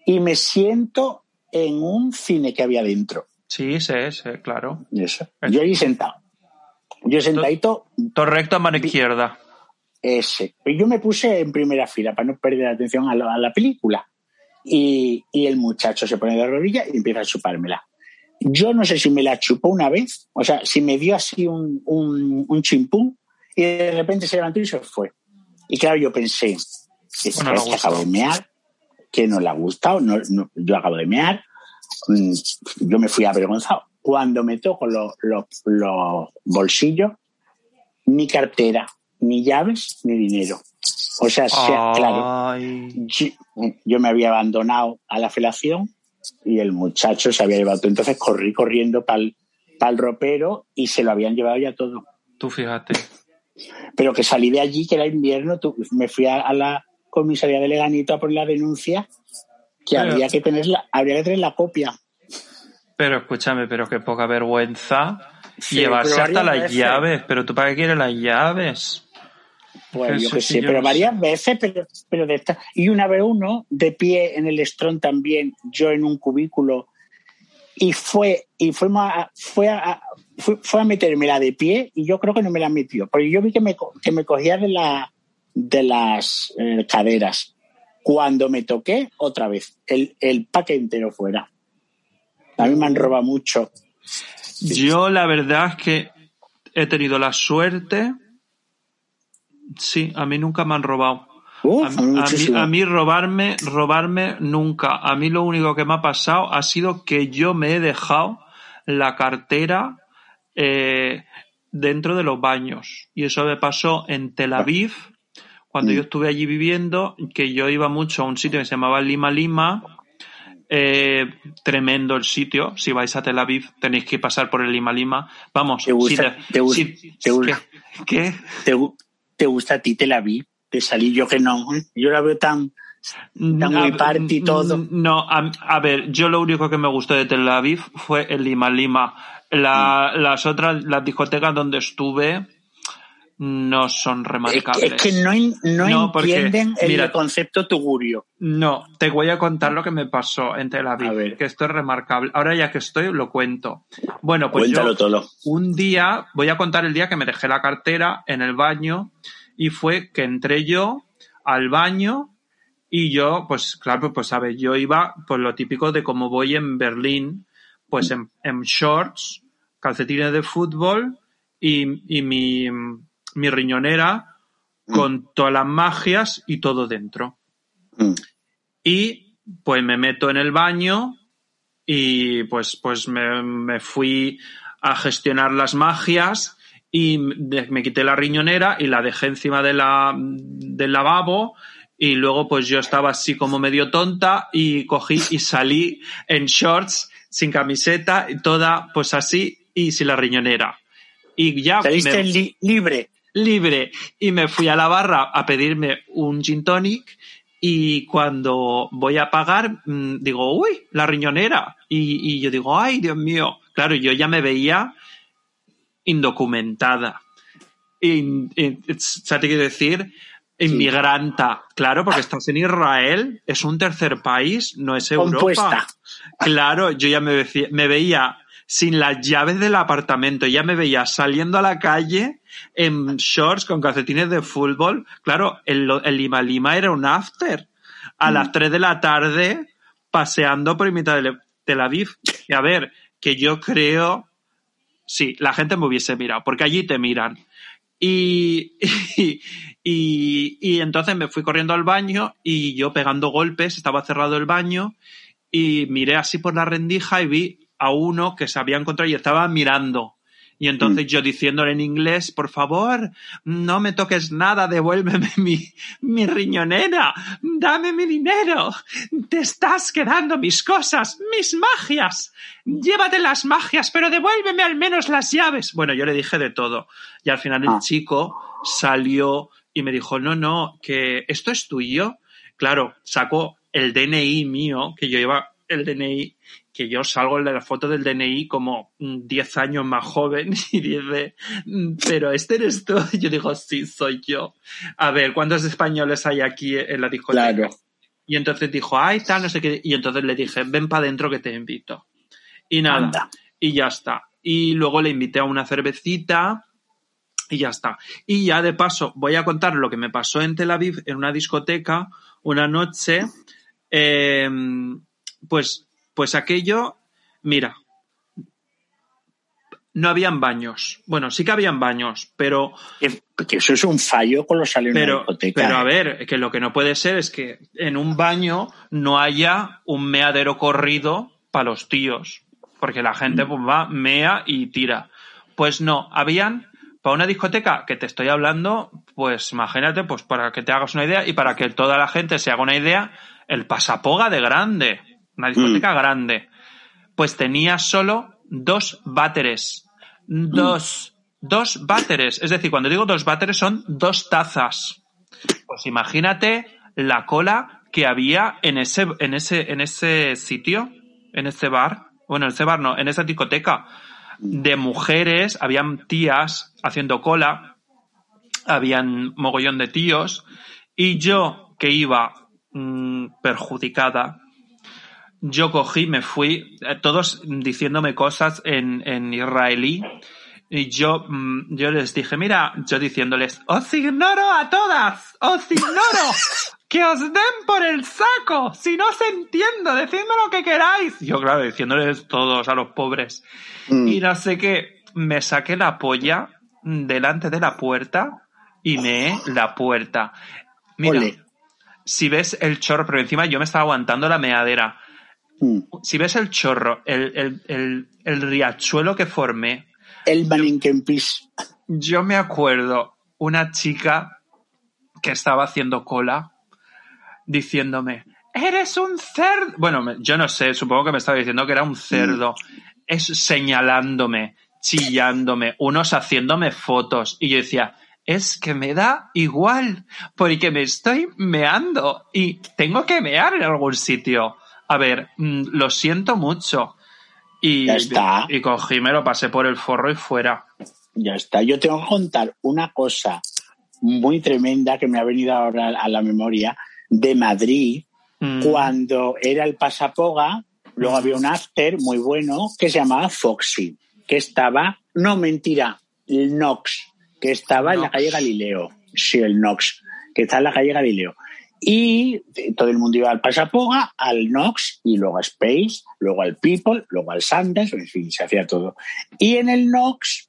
y me siento en un cine que había dentro. Sí, sí, sí, claro. Eso. Yo ahí sentado. Yo sentadito, Todo recto a mano izquierda. ese. Y yo me puse en primera fila para no perder atención a la, a la película. Y, y el muchacho se pone de rodillas y empieza a chupármela. Yo no sé si me la chupó una vez, o sea, si me dio así un, un, un chimpún y de repente se levantó y se fue. Y claro, yo pensé, Bueno, que acabo de mear, que no le ha gustado, no, no, yo acabo de mear, yo me fui avergonzado. Cuando me toco los, los, los bolsillos, ni cartera, ni llaves, ni dinero. O sea, sea- claro, yo, yo me había abandonado a la felación y el muchacho se había llevado. Entonces corrí corriendo para el ropero y se lo habían llevado ya todo. Tú fíjate. Pero que salí de allí, que era invierno, tu- me fui a, a la comisaría de Leganito a por la denuncia que Pero- habría que tener la, habría que tener la copia. Pero escúchame, pero qué poca vergüenza Sí, llevarse hasta las veces. llaves. Pero tú para qué quieres las llaves. Pues yo qué sí, sé, yo pero no varias sé. veces, pero, pero de esta. Y una vez uno, de pie en el Strong también, yo en un cubículo, y fue, y fuimos a, fue a, fue, fue a metérmela de pie, y yo creo que no me la metió, porque yo vi que me, que me cogía de, la, de las eh, caderas. Cuando me toqué, otra vez, el, el paque entero fuera. A mí me han robado mucho. Yo la verdad es que he tenido la suerte. Sí, a mí nunca me han robado. A, mí a mí, muchísimo. a mí robarme, robarme nunca. A mí lo único que me ha pasado ha sido que yo me he dejado la cartera eh, dentro de los baños. Y eso me pasó en Tel Aviv, cuando Mm. yo estuve allí viviendo, que yo iba mucho a un sitio que se llamaba Lima Lima. Eh, tremendo el sitio. Si vais a Tel Aviv tenéis que pasar por el Lima Lima. Vamos, ¿Te gusta- si te gusta- si- te gusta- ¿Qué? ¿Te, gu- te gusta a ti Tel Aviv? Te salí yo que no. ¿eh? Yo la veo tan, Está muy A- party todo. No, a, a ver, yo lo único que me gustó de Tel Aviv fue el Lima Lima. La- Las otras, las discotecas donde estuve no son Es que, remarcables. es que no, no porque, entienden el concepto tugurio. No, te voy a contar lo que me pasó en Tel A Aviv, ver. que esto es remarcable. Ahora ya que estoy, lo cuento. Bueno, pues Cuéntalo yo todo. un día, voy a contar el día que me dejé la cartera en el baño y fue que entré yo al baño y yo, pues claro, pues sabes, yo iba por lo típico de como voy en Berlín, pues en, en shorts, calcetines de fútbol y, y mi, mi riñonera con todas las magias y todo dentro. Mm. Y pues me meto en el baño y pues, pues me, me fui a gestionar las magias y me quité la riñonera y la dejé encima de la, del lavabo y luego pues yo estaba así como medio tonta y cogí y salí en shorts, sin camiseta, y toda pues así y sin la riñonera. Y ya Saliste me- li- libre. Libre y me fui a la barra a pedirme un gin tonic y cuando voy a pagar mm, digo, uy, la riñonera. Y, y yo digo, ay, Dios mío. Claro, yo ya me veía indocumentada. In- in- ¿Sabes qué quiero decir? Inmigranta. Claro, porque estás en Israel, es un tercer país, no es Europa. Compuesta. Claro, yo ya me, veía- me veía sin las llaves del apartamento, ya me veía saliendo a la calle en shorts con calcetines de fútbol. Claro, el, el Lima Lima era un after. A Mm. las 3 de la tarde, paseando por mitad de Tel Aviv. Y a ver, que yo creo, sí, la gente me hubiese mirado, porque allí te miran. Y, y, y, y entonces me fui corriendo al baño y yo pegando golpes, estaba cerrado el baño y miré así por la rendija y vi a uno que se había encontrado y estaba mirando. Y entonces yo diciéndole en inglés, por favor, no me toques nada, devuélveme mi, mi riñonera, dame mi dinero, te estás quedando mis cosas, mis magias, llévate las magias, pero devuélveme al menos las llaves. Bueno, yo le dije de todo. Y al final el Ah. chico salió y me dijo, no, no, que esto es tuyo. Claro, sacó el DNI mío, que yo lleva el DNI, que yo salgo en la foto del DNI como mm, 10 años más joven y dice, "Mm, pero este eres tú. Y yo digo, sí, soy yo. A ver, ¿cuántos españoles hay aquí en la discoteca? Claro. Y entonces dijo, ay, tal, no sé qué. Y entonces le dije, ven para adentro que te invito. Y nada, Anda. y ya está. Y luego le invité a una cervecita y ya está. Y ya de paso voy a contar lo que me pasó en Tel Aviv en una discoteca una noche. eh, pues, pues aquello, mira, no habían baños. Bueno, sí que habían baños, pero Que, eso es un fallo con los salones de pero, discoteca. pero a ¿eh? ver, que lo que no puede ser es que en un baño no haya un meadero corrido para los tíos. Porque la gente pues, va, mea y tira. Pues no, habían para una discoteca que te estoy hablando, pues imagínate, pues para que te hagas una idea y para que toda la gente se haga una idea, el pasapoga de grande, una Mm. discoteca grande, pues tenía solo dos váteres. Dos, dos váteres. Es decir, cuando digo dos váteres son dos tazas. Pues imagínate la cola que había en ese, en ese, en ese sitio, en ese bar. Bueno, en ese bar no, en esa discoteca. De mujeres, habían tías haciendo cola, habían mogollón de tíos, y yo que iba mm, perjudicada, yo cogí, me fui, eh, todos diciéndome cosas en, en israelí, y yo, mm, yo les dije, mira, yo diciéndoles, os ignoro a todas, os ignoro, que os den por el saco, si no os entiendo, decidme lo que queráis. Yo, claro, diciéndoles todos a los pobres. Mm. Y no sé qué, me saqué la polla delante de la puerta y me la puerta. Mira, Ole. si ves el chorro, pero encima yo me estaba aguantando la meadera. Mm. Si ves el chorro, el, el, el, el riachuelo que formé, El Maninkenpis. yo me acuerdo una chica que estaba haciendo cola diciéndome, eres un cerdo. Bueno, yo no sé, supongo que me estaba diciendo que era un cerdo. Es señalándome, chillándome, unos haciéndome fotos. Y yo decía, es que me da igual, porque me estoy meando y tengo que mear en algún sitio. A ver, mm, lo siento mucho. Y, Ya está. y cogí, me lo pasé por el forro y fuera. Ya está. Yo tengo que contar una cosa muy tremenda que me ha venido ahora a la memoria de Madrid, Mm. cuando era el Pasapoga, luego había un after muy bueno que se llamaba Foxy, que estaba, no mentira, el Nox, que estaba en la calle Galileo. Sí, el Nox, que está en la calle Galileo. Y todo el mundo iba al Pasapoga, al Nox y luego a Space, luego al People, luego al Sanders, en fin, se hacía todo. Y en el Nox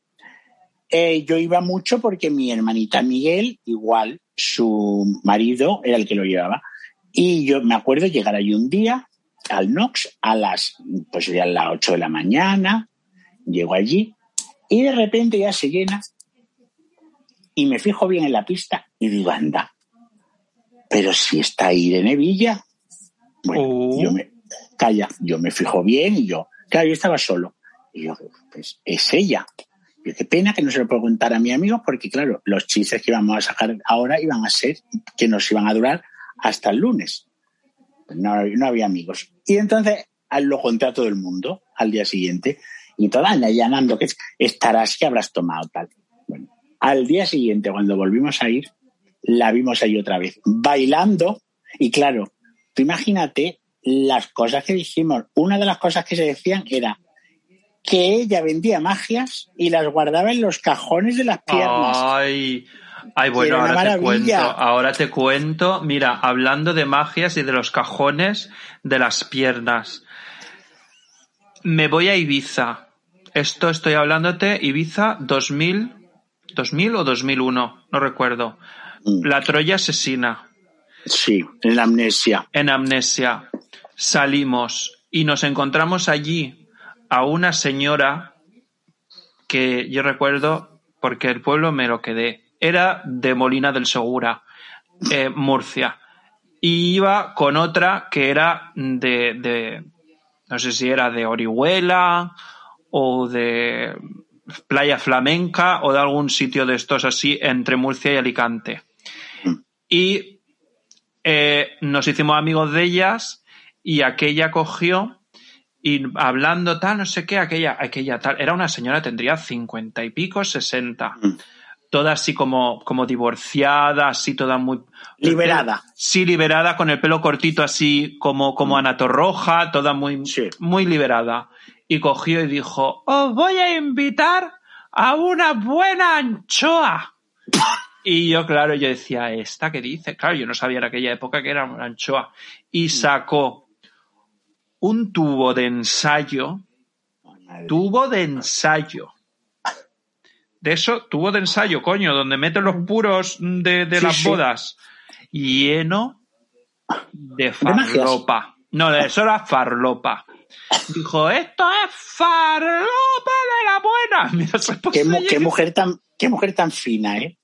eh, yo iba mucho porque mi hermanita Miguel, igual, su marido era el que lo llevaba. Y yo me acuerdo llegar allí un día al Nox a las, pues serían las 8 de la mañana, llego allí y de repente ya se llena y me fijo bien en la pista y digo, anda, pero si está Irene Villa. Bueno, Oh. yo me, calla, yo me fijo bien y yo, claro, yo estaba solo. Y yo, pues es ella. Y qué pena que no se lo puedo contar a mi amigo porque, claro, los chistes que íbamos a sacar ahora iban a ser que nos iban a durar hasta el lunes. Pues no, no había amigos. Y entonces ah, lo conté a todo el mundo al día siguiente. Y toda anda llamando que estarás que habrás tomado tal. Bueno, al día siguiente, cuando volvimos a ir, la vimos ahí otra vez, bailando. Y claro, tú imagínate las cosas que dijimos. Una de las cosas que se decían era que ella vendía magias y las guardaba en los cajones de las piernas. Ay, ay, bueno, ahora te cuento, ahora te cuento. Mira, hablando de magias y de los cajones de las piernas. Me voy a Ibiza. Esto estoy hablándote, Ibiza 2000, 2000 o 2001, no recuerdo. Mm. La Troya asesina. Sí, en la amnesia. en amnesia salimos y nos encontramos allí a una señora que yo recuerdo porque el pueblo me lo quedé. Era de Molina del Segura, eh, Murcia. Y iba con otra que era de, de, no sé si era de Orihuela o de Playa Flamenca o de algún sitio de estos así entre Murcia y Alicante. Y eh, nos hicimos amigos de ellas y aquella cogió y hablando tal, no sé qué, aquella, aquella tal, era una señora, tendría cincuenta y pico, sesenta, Mm. toda así como, como divorciada, así toda muy... Liberada. Sí, liberada, con el pelo cortito así como, como anatorroja, toda muy, Sí. muy liberada. Y cogió y dijo, os voy a invitar a una buena anchoa. Y yo, claro, yo decía, ¿esta qué dice? Claro, yo no sabía en aquella época que era una anchoa. Y sacó un tubo de ensayo, Madre. tubo de ensayo. De eso, tubo de ensayo, coño, donde meten los puros de, de Sí, las sí. bodas. Lleno de farlopa. No, de eso era farlopa. Dijo, esto es farlopa de la buena. Mira, mu- qué mujer tan, qué mujer tan fina, ¿eh?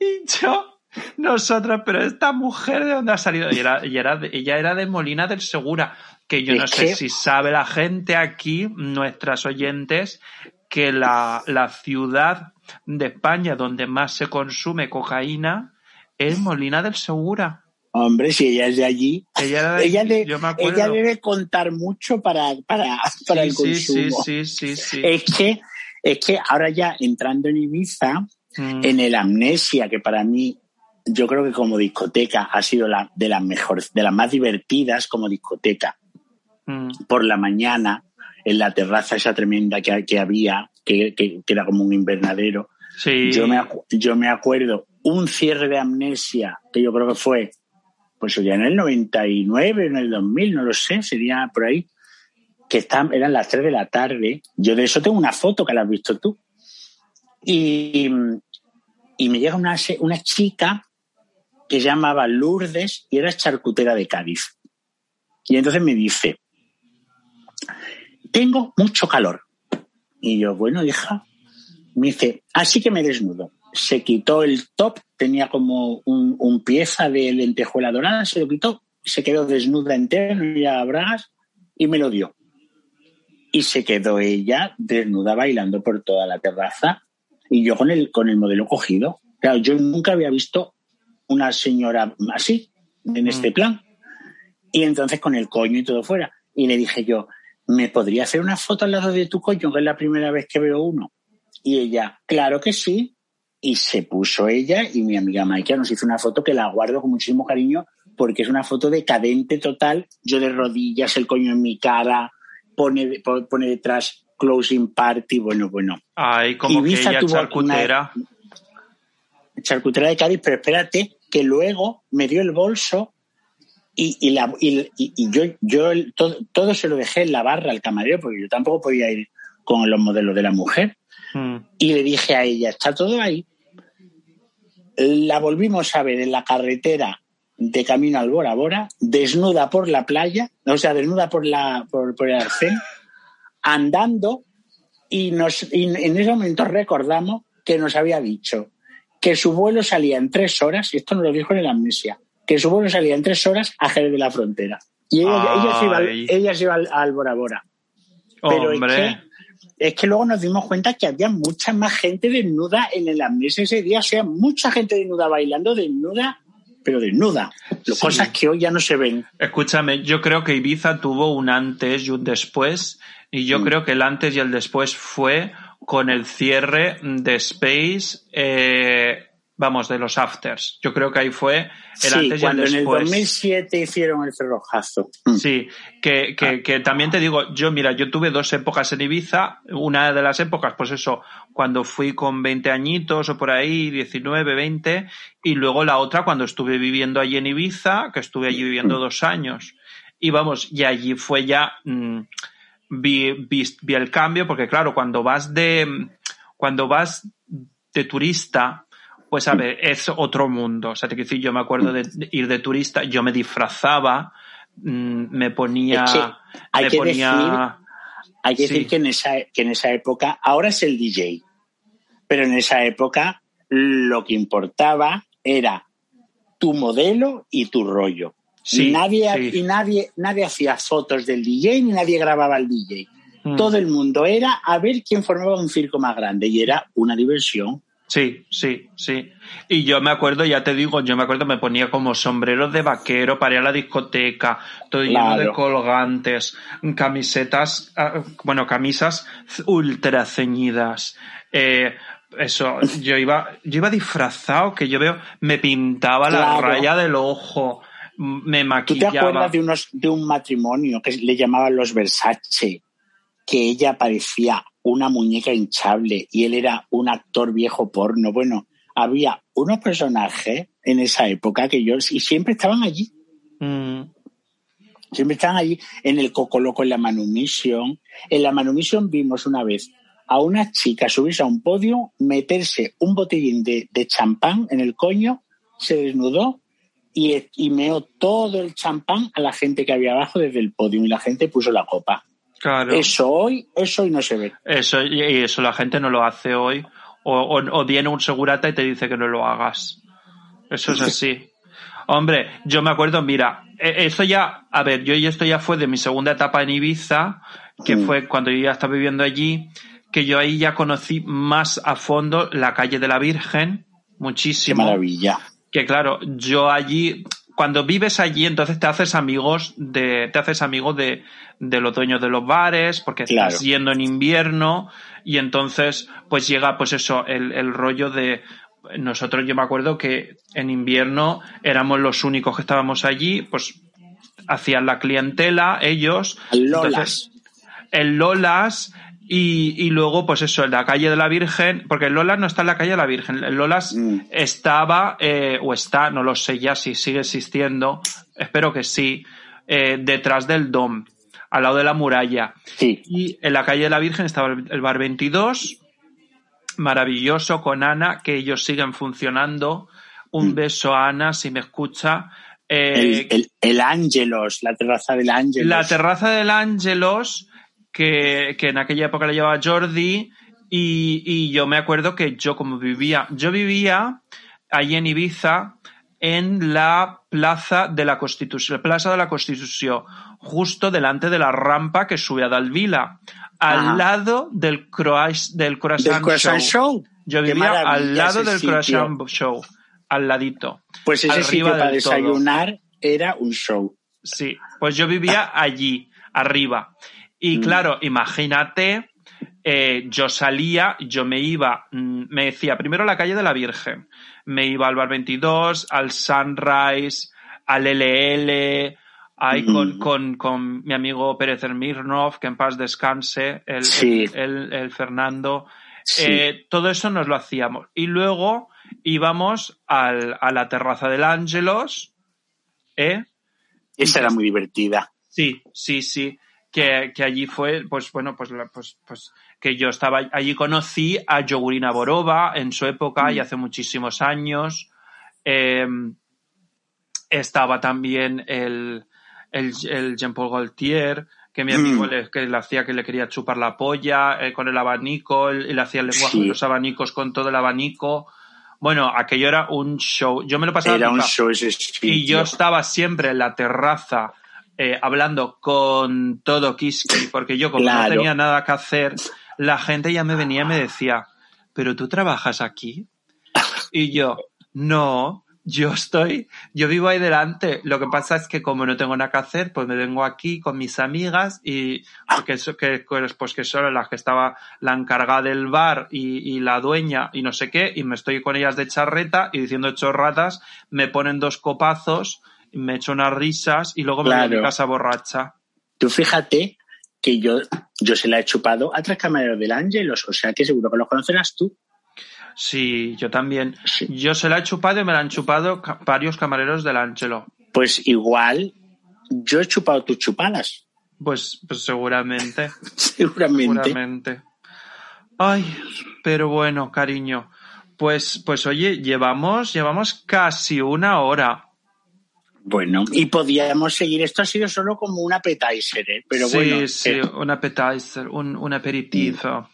Y yo, nosotros, pero esta mujer de dónde ha salido, y era, y era ella era de Molina del Segura, que yo no sé si sabe la gente aquí, nuestras oyentes, que la, la ciudad de España donde más se consume cocaína es Molina del Segura. Hombre, si ella es de allí, Ella, ella, de- yo me acuerdo. ella debe contar mucho para, para, para sí, el sí, sí, consumo. sí, sí, sí. Es que, es que ahora ya entrando en Ibiza, Mm, en el Amnesia, que para mí, yo creo que como discoteca ha sido la de las mejores, de las más divertidas como discoteca. mm, Por la mañana, en la terraza esa tremenda que, que había, que, que- que era como un invernadero. sí. Yo, me, yo me acuerdo un cierre de Amnesia, que yo creo que fue, pues ya en el 99, en el 2000, no lo sé, sería por ahí, que estaban, eran las 3 de la tarde. Yo de eso tengo una foto que la has visto tú. Y, y me llega una, una chica que llamaba Lourdes y era charcutera de Cádiz. Y entonces me dice, tengo mucho calor. Y yo, bueno, hija, me dice, así que me desnudo. Se quitó el top, tenía como un, un pieza de lentejuela dorada, se lo quitó, se quedó desnuda entera, no había bragas, y me lo dio. Y se quedó ella desnuda bailando por toda la terraza, y yo con el, con el modelo cogido. Claro, yo nunca había visto una señora así, en este plan. Y entonces con el coño y todo fuera. Y le dije yo, ¿me podría hacer una foto al lado de tu coño, que es la primera vez que veo uno? Y ella, claro que sí. Y se puso ella y mi amiga Maika nos hizo una foto que la guardo con muchísimo cariño porque es una foto decadente total. Yo de rodillas, el coño en mi cara, pone, po- pone detrás closing party, bueno, bueno. Ay, como Ibiza que ella tuvo charcutera. charcutera de Cádiz, pero espérate que luego me dio el bolso y, y, la- y- y- yo, yo el- todo, todo se lo dejé en la barra al camarero porque yo tampoco podía ir con los modelos de la mujer. Mm. Y le dije a ella, está todo ahí. La volvimos a ver en la carretera de camino al Bora Bora, desnuda por la playa, o sea, desnuda por, la, por, por el arcén, andando, y, nos, y en ese momento recordamos que nos había dicho que su vuelo salía en tres horas, y esto nos lo dijo en la amnesia, que su vuelo salía en tres horas a Jerez de la Frontera. Y ella, ella se iba, ella se iba al, al Bora Bora. Pero es que, es que luego nos dimos cuenta que había mucha más gente desnuda en el amnesia ese día, o sea, mucha gente desnuda bailando, desnuda, pero desnuda. Sí. Cosas que hoy ya no se ven. Escúchame, yo creo que Ibiza tuvo un antes y un después, y yo Mm. creo que el antes y el después fue con el cierre de Space, eh, vamos, de los afters. Yo creo que ahí fue el sí, antes y el cuando en el después. 2007 hicieron el cerrojazo. Mm. Sí, que, que, que también te digo, yo mira, yo tuve dos épocas en Ibiza, una de las épocas, pues eso, cuando fui con 20 añitos o por ahí, 19, 20, y luego la otra cuando estuve viviendo allí en Ibiza, que estuve allí viviendo dos años. Y vamos, y allí fue ya, mm, vi, vi, vi el cambio, porque claro, cuando vas de, cuando vas de turista, pues a ver, es otro mundo. O sea, te quiero decir, yo me acuerdo de, ir de turista, yo me disfrazaba, mm, me ponía, Es que hay me que ponía, Hay que Sí. decir que en, esa, que en esa época, ahora es el DJ, pero en esa época lo que importaba era tu modelo y tu rollo. Sí, nadie, sí. Y nadie, nadie hacía fotos del DJ ni nadie grababa al DJ. Mm. Todo el mundo era a ver quién formaba un circo más grande y era una diversión. Sí, sí, sí. Y yo me acuerdo, ya te digo, yo me acuerdo, me ponía como sombreros de vaquero para ir a la discoteca, todo lleno de colgantes, camisetas, ah, bueno, camisas ultra ceñidas. Eh, eso, yo iba, yo iba disfrazado, que yo veo, me pintaba la raya del ojo, me ¿Tú te maquillaba. acuerdas de, unos, de un matrimonio que le llamaban los Versace? Que ella parecía una muñeca hinchable y él era un actor viejo porno. Bueno, había unos personajes en esa época que yo, y siempre estaban allí. Mm, Siempre estaban allí en el Coco Loco, en la Manumission. En la Manumission vimos una vez a una chica subirse a un podio, meterse un botellín de, de champán en el coño, se desnudó y, y meó todo el champán a la gente que había abajo desde el podio y la gente puso la copa. claro. Eso hoy, eso hoy no se ve. Eso, y eso la gente no lo hace hoy. O, o, o viene un segurata y te dice que no lo hagas. Eso es así. Hombre, yo me acuerdo, mira, e- eso ya, a ver, yo y esto ya fue de mi segunda etapa en Ibiza, que Mm. fue cuando yo ya estaba viviendo allí, que yo ahí ya conocí más a fondo la calle de la Virgen, Qué muchísimo maravilla. Que claro, yo allí, cuando vives allí, entonces te haces amigos de, te haces amigos de, de los dueños de los bares, porque Claro. estás yendo en invierno, y entonces, pues llega, pues eso, el, el rollo de, nosotros yo me acuerdo que en invierno éramos los únicos que estábamos allí, pues hacían la clientela, ellos. Lolas. Entonces, el Lolas y, y luego, pues eso, en la calle de la Virgen, porque el Lolas no está en la calle de la Virgen, el Lolas Mm. estaba, eh, o está, no lo sé ya si sigue existiendo, espero que sí, eh, detrás del DOM, al lado de la muralla. Sí. Y en la calle de la Virgen estaba el, el bar 22, maravilloso con Ana, que ellos siguen funcionando. Un Mm. beso a Ana, si me escucha. Eh, El, el, el Ángelos, la terraza del Ángelos. la terraza del Ángelos, que, que en aquella época la llevaba Jordi, y, y yo me acuerdo que yo como vivía, yo vivía allí en Ibiza, en la Plaza de la Constitución, Plaza de la Constitución, justo delante de la rampa que sube a Dalvila, al Ajá. lado del, croix, del Croissant, del Croissant Show. Show. Yo vivía al lado del sitio. Croissant Show, al ladito. Pues ese sitio para todo. desayunar era un show. Sí, pues yo vivía allí, arriba. Y Mm. claro, imagínate, eh, yo salía, yo me iba, mm, me decía primero a la calle de la Virgen, me iba al Bar 22, al Sunrise, al LL, ahí Mm. con, con, con mi amigo Pérez Ermirnov, que en paz descanse, el, Sí. el, el Fernando. Sí. Eh, todo eso nos lo hacíamos. Y luego íbamos al- a la terraza del Ángelos, ¿eh? Esa era muy divertida. Sí, sí, sí. Que, que allí fue, pues bueno, pues, pues, pues que yo estaba allí conocí a Yogurina Borova en su época y Mm. hace muchísimos años. Eh, estaba también el, el, el Jean-Paul Gaultier, que mi amigo Mm. le, que le hacía que le quería chupar la polla eh, con el abanico, él, él hacía el lenguaje Sí. de los abanicos con todo el abanico. Bueno, aquello era un show. Yo me lo pasaba Era un pipa. show ese sitio. Y yo estaba siempre en la terraza eh, hablando con todo Kiski, porque yo como Claro. no tenía nada que hacer, la gente ya me venía y me decía, ¿pero tú trabajas aquí? Y yo, no, yo estoy, yo vivo ahí delante. Lo que pasa es que como no tengo nada que hacer, pues me vengo aquí con mis amigas y porque eso, que, pues que son las que estaba la encargada del bar y, y la dueña y no sé qué, y me estoy con ellas de charreta y diciendo chorradas, me ponen dos copazos, me echo unas risas y luego me voy a mi casa borracha. Tú fíjate que yo, yo se la he chupado a tres camareros del Ángelos, o sea que seguro que los conocerás tú. Sí, yo también. Sí. Yo se la he chupado y me la han chupado varios camareros del Ángelo. Pues igual yo he chupado tus chupadas, Pues, pues seguramente. seguramente. Seguramente. Ay, pero bueno, cariño. Pues, pues oye, llevamos, llevamos casi una hora. Bueno, y podíamos seguir. Esto ha sido solo como un appetizer, ¿eh? pero sí, bueno. sí, eh, un appetizer, un, un aperitivo.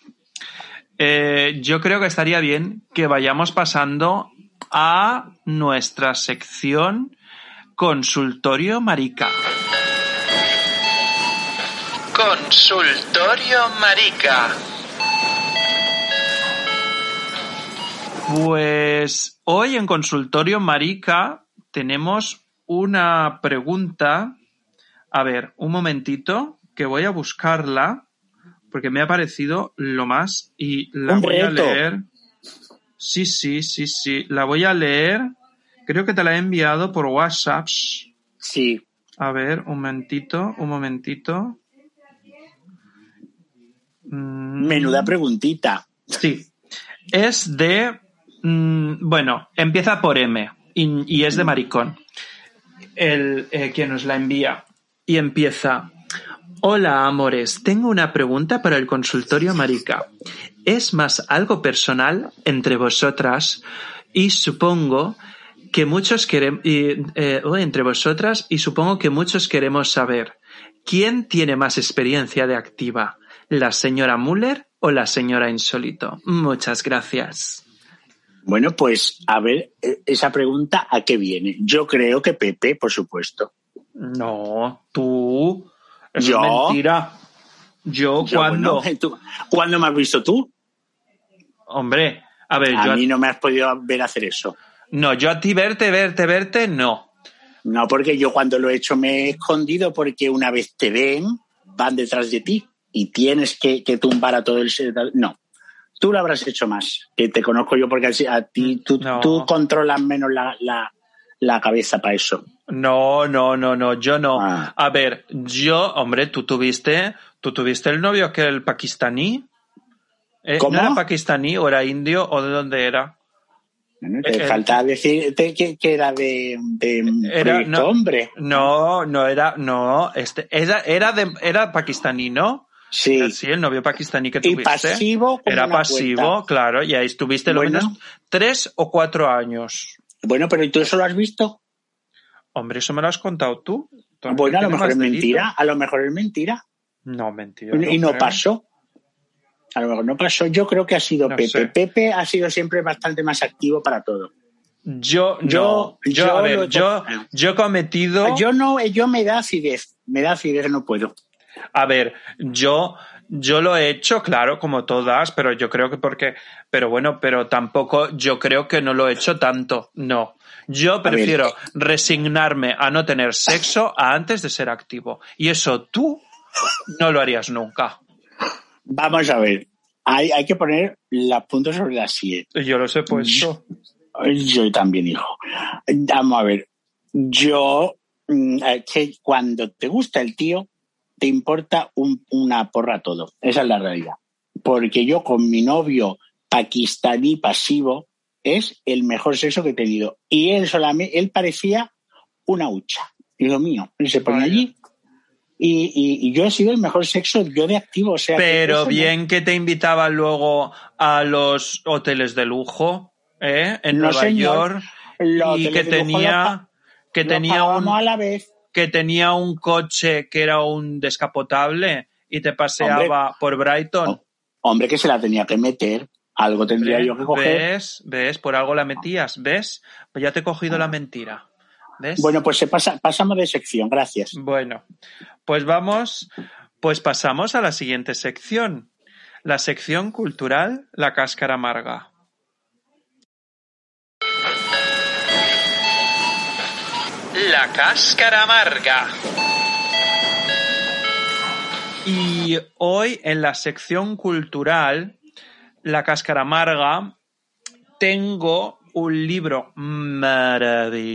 Eh, yo creo que estaría bien que vayamos pasando a nuestra sección Consultorio Marica. Consultorio Marica. Pues hoy en Consultorio Marica tenemos una pregunta. A ver, un momentito, que voy a buscarla, porque me ha parecido lo más y la Un voy a leer. Sí, sí, sí, sí, la voy a leer. Creo que te la he enviado por WhatsApp. sí, A ver, un momentito, un momentito. Mm, menuda preguntita. Sí. Es de. mm, bueno, empieza por M y, y es de maricón. El eh, que nos la envía. Y empieza. Hola, amores. Tengo una pregunta para el consultorio marica. ¿Es más algo personal entre vosotras? Y supongo que muchos queremos. entre vosotras, y supongo que muchos queremos saber. ¿Quién tiene más experiencia de activa? ¿La señora Müller o la señora Insólito? Muchas gracias. Bueno, pues a ver, eh, esa pregunta, ¿a qué viene? Yo creo que Pepe, por supuesto. No, tú. Eso ¿Yo? es mentira. Yo, Yo, cuando. bueno, ¿tú- ¿Cuándo me has visto tú? Hombre, a ver, A yo. mí no me has podido ver hacer eso. No, yo a ti verte, verte, verte, no. No, porque yo cuando lo he hecho me he escondido porque una vez te ven, van detrás de ti y tienes que, que tumbar a todo el... No, tú lo habrás hecho más, que te conozco yo porque a ti tú, No. tú controlas menos la, la, la cabeza para eso. No, no, no, no, yo no. Ah. A ver, yo, hombre, tú tuviste, tú tuviste el novio que era el pakistaní. Eh, ¿Cómo? ¿No era pakistaní o era indio o de dónde era? Bueno, Te Eh, falta decirte que, que era de, de Era- no. hombre. No, no era, no, este, era, era de, era pakistaní, ¿no? Sí. Sí, el novio pakistaní que Y tuviste. pasivo como Era una pasivo, claro, y ahí estuviste lo menos tres o cuatro años. Bueno, pero ¿y tú eso lo has visto? Hombre, eso me lo has contado tú. Bueno, a lo mejor es delito. mentira, a lo mejor es mentira. No, mentira. Y no pasó. A lo mejor no pasó. Yo creo que ha sido No Pepe. sé. Pepe ha sido siempre bastante más activo para todo. Yo, Yo- no. Yo, yo a ver, yo, yo he cometido. Yo no, yo me da acidez. Me da acidez, no puedo. A ver, yo, Yo lo he hecho, claro, como todas, pero yo creo que porque, pero bueno, pero tampoco, yo creo que no lo he hecho tanto, no. Yo prefiero resignarme a no tener sexo a antes de ser activo. Y eso tú no lo harías nunca. Vamos a ver, hay, hay que poner los puntos sobre las siete. Yo los he puesto. Yo también, hijo. Vamos a ver, yo, mm, que cuando te gusta el tío, te importa una porra todo. Esa es la realidad. Porque yo con mi novio pakistaní pasivo es el mejor sexo que he tenido. Y él solamente, él parecía una hucha. Y lo mío. Él se pone allí. Y, yo he sido el mejor sexo yo de activo. O sea, Pero bien que te invitaba luego a los hoteles de lujo, ¿eh? En Nueva York. y que tenía, que tenía un, a la vez que tenía un coche que era un descapotable y te paseaba por Brighton. Hombre, que se la tenía que meter. Algo tendría yo que coger. ¿Ves? ¿Ves? Por algo la metías. ¿Ves? Pues ya te he cogido la mentira. ¿Ves? Bueno, pues se pasa, pasamos de sección. Gracias. Bueno, pues vamos, pues pasamos a la siguiente sección. La sección cultural, la cáscara amarga. La cáscara amarga. Y hoy en la sección cultural, La cáscara amarga, tengo un libro maravilloso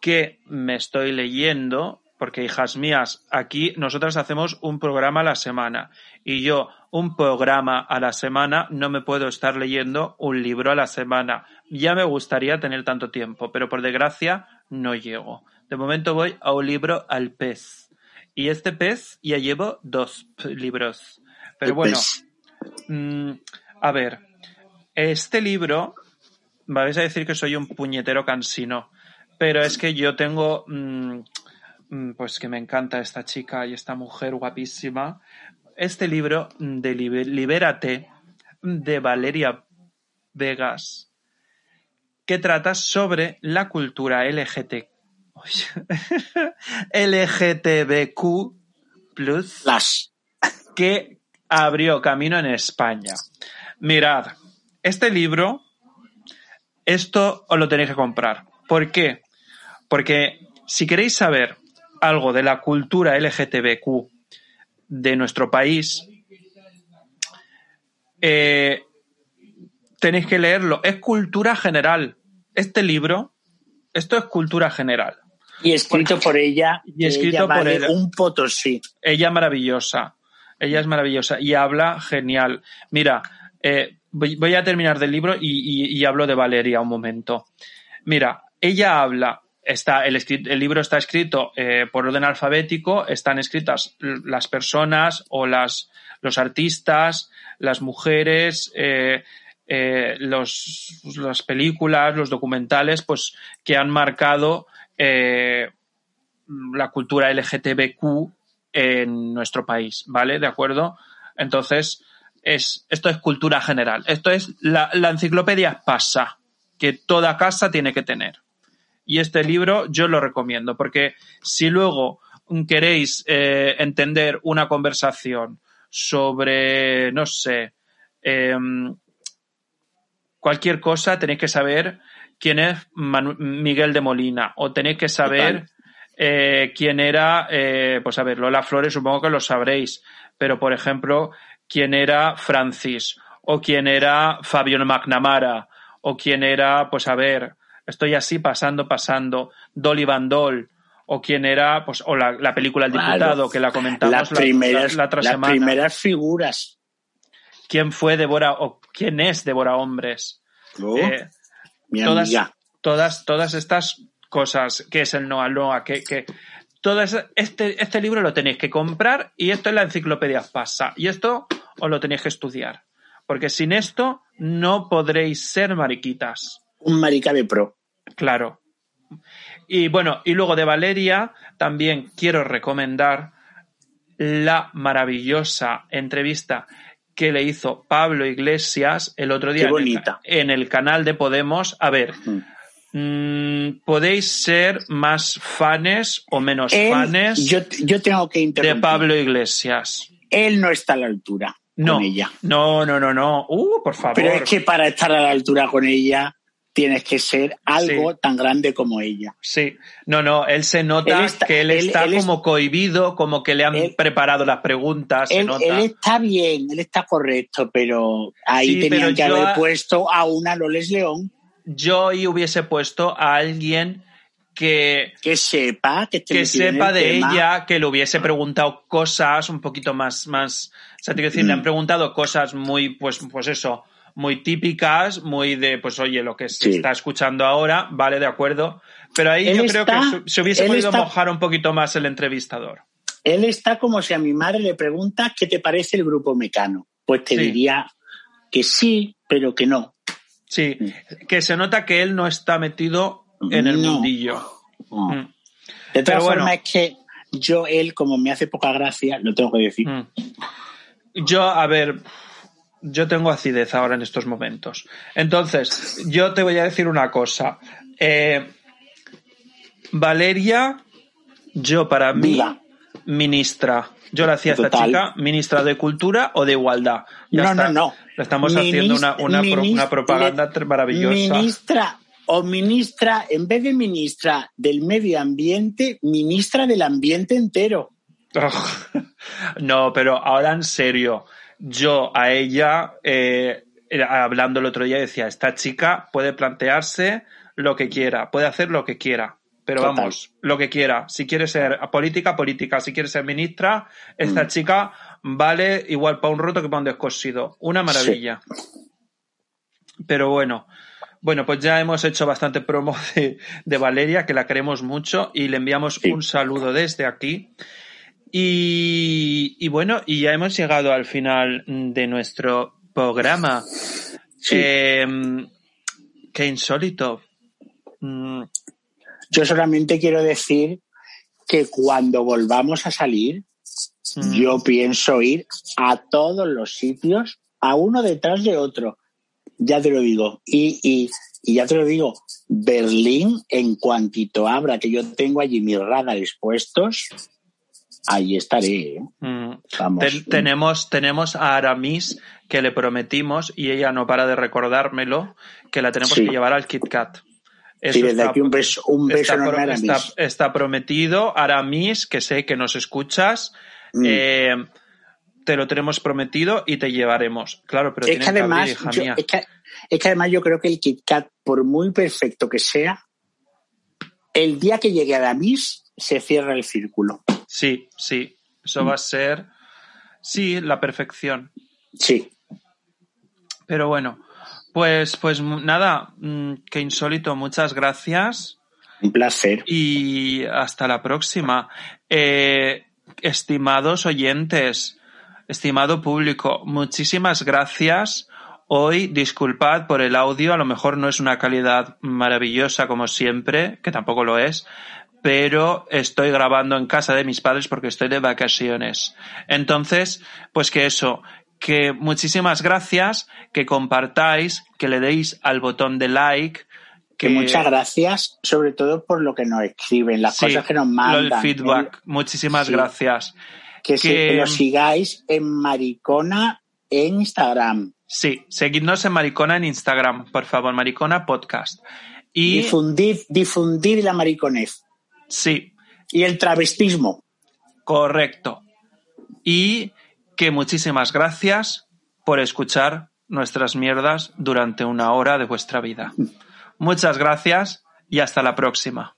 que me estoy leyendo, porque hijas mías, aquí nosotras hacemos un programa a la semana y yo un programa a la semana no me puedo estar leyendo un libro a la semana. Ya me gustaría tener tanto tiempo, pero por desgracia no llego. De momento voy a un libro al pez. Y este pez ya llevo dos libros. Pero bueno, mm, a ver, este libro, vais a decir que soy un puñetero cansino, pero es que yo tengo, mm, mm, pues que me encanta esta chica y esta mujer guapísima. Este libro de Libérate de Valeria Vegas que trata sobre la cultura LGT, LGTBQ que abrió camino en España. Mirad, este libro, esto os lo tenéis que comprar. ¿Por qué? Porque si queréis saber algo de la cultura LGTBQ de nuestro país, eh, tenéis que leerlo. Es cultura general. Este libro, esto es cultura general. Y escrito por ella. Y escrito por ella. Un potosí. Ella maravillosa. Ella es maravillosa y habla genial. Mira, eh, voy, a terminar del libro y, hablo de Valeria un momento. Mira, ella habla, está, el, libro está escrito eh, por orden alfabético, están escritas las personas o las, los artistas, las mujeres, eh, eh, los, las películas, los documentales, pues que han marcado eh, la cultura LGTBQ en nuestro país, ¿vale? ¿De acuerdo? Entonces, es, esto es cultura general. Esto es la, enciclopedia pasa, que toda casa tiene que tener. Y este libro yo lo recomiendo, porque si luego queréis eh, entender una conversación sobre, no sé, em, cualquier cosa tenéis que saber quién es Miguel de Molina o tenéis que saber eh, quién era, eh, pues a ver, Lola Flores supongo que lo sabréis, pero por ejemplo, quién era Francis o quién era Fabio McNamara o quién era, pues a ver, estoy así pasando, pasando, Dolly Van Doll o quién era, pues, o la, película El Diputado, que la comentamos las primeras, la, las primeras figuras quién fue Devora o quién es Devora Hombres. Oh, eh, todas, todas, todas estas cosas, que es el Noa Noa, que, que todo este, este libro lo tenéis que comprar y esto es la enciclopedia pasa. Y esto os lo tenéis que estudiar. Porque sin esto no podréis ser mariquitas. Un maricabe pro. Claro. Y bueno, y luego de Valeria también quiero recomendar la maravillosa entrevista que le hizo Pablo Iglesias el otro día En, el, canal de Podemos. A ver, mm, podéis ser más fanes o menos fanes yo, tengo que de Pablo Iglesias. él no está a la altura no, con ella. No, no, no, no. Uh, por favor. Pero es que para estar a la altura con ella tienes que ser algo Sí. tan grande como ella. Sí, no, no, él se nota Él está- que él, él- está él es- como cohibido, como que le han preparado las preguntas, se Él, nota. él está bien, él está correcto, pero ahí Sí, tenían pero que haber a- puesto a una Loles León Yo ahí hubiese puesto a alguien que, que sepa, que, sepa de tema. ella, que le hubiese preguntado cosas un poquito más, más, o sea, te quiero decir, le han Mm. preguntado cosas muy, pues, pues eso, muy típicas, muy de, pues oye, lo que se Sí. está escuchando ahora, vale, de acuerdo, pero ahí Él yo creo que se- se hubiese podido está- mojar un poquito más el entrevistador. Él está como si a mi madre le preguntas qué te parece el grupo Mecano. Pues te Sí. diría que sí, pero que no. Sí, que se nota que él no está metido en el No. mundillo. No. Mm, De todas Pero bueno. formas, es que yo, él, como me hace poca gracia, lo tengo que decir. mm. Yo, a ver, yo tengo acidez ahora en estos momentos. Entonces, yo te voy a decir una cosa. Eh, Valeria, yo para mí, Viva. ministra. Yo le hacía esta chica ministra de Cultura o de Igualdad. Ya no, está. no, no. Le estamos haciendo una, una, pro- Minis- una propaganda maravillosa. Ministra o ministra, en vez de ministra del medio ambiente, ministra del ambiente entero. No, pero ahora en serio, yo a ella, eh, hablando el otro día, decía, esta chica puede plantearse lo que quiera, puede hacer lo que quiera, pero Total. vamos, lo que quiera. Si quiere ser política, política. Si quiere ser ministra, esta Mm. chica vale igual para un roto que para un descosido. Una maravilla. Pero bueno, bueno, pues ya hemos hecho bastante promo de, de Valeria, que la queremos mucho y le enviamos Sí. un saludo desde aquí. Y, y bueno, y ya hemos llegado al final de nuestro programa. Sí. Eh, qué insólito. Mm, Yo solamente quiero decir que cuando volvamos a salir, mm, yo pienso ir a todos los sitios, a uno detrás de otro. Ya te lo digo. Y, y, y ya te lo digo, Berlín, en cuantito abra, que yo tengo allí mis radares puestos, ahí estaré. ¿eh? mm. Vamos. Ten- tenemos, tenemos a Aramis que le prometimos y ella no para de recordármelo que la tenemos Sí. que llevar al Kit Kat. Eso Sí, desde está- aquí un beso, un beso está, enorme pro- a Aramis. está- está prometido. Aramis, que sé que nos escuchas, Mm. eh, te lo tenemos prometido y te llevaremos. Claro, pero es que tienen que abrir, además, hija yo, mía. es, que, es que además yo creo que el Kit Kat, por muy perfecto que sea, el día que llegue a Damis se cierra el círculo. Sí, sí. Eso va a ser, sí, la perfección. Sí. Pero bueno, pues, pues nada, mm, qué insólito. Muchas gracias Un placer. y hasta la próxima. Eh, estimados oyentes, estimado público, muchísimas gracias. Hoy, disculpad por el audio, a lo mejor no es una calidad maravillosa como siempre, que tampoco lo es, pero estoy grabando en casa de mis padres porque estoy de vacaciones. Entonces, pues que eso, que muchísimas gracias, que compartáis, que le deis al botón de like, Que muchas gracias, sobre todo por lo que nos escriben, las Sí, cosas que nos mandan. del feedback. Muchísimas Sí. gracias. Que, que- que lo sigáis en Maricona en Instagram. Sí, seguidnos en Maricona en Instagram, por favor, Maricona Podcast. Y Difundid, difundid la mariconez sí, y el travestismo. correcto. Y que muchísimas gracias por escuchar nuestras mierdas durante una hora de vuestra vida. Muchas gracias y hasta la próxima.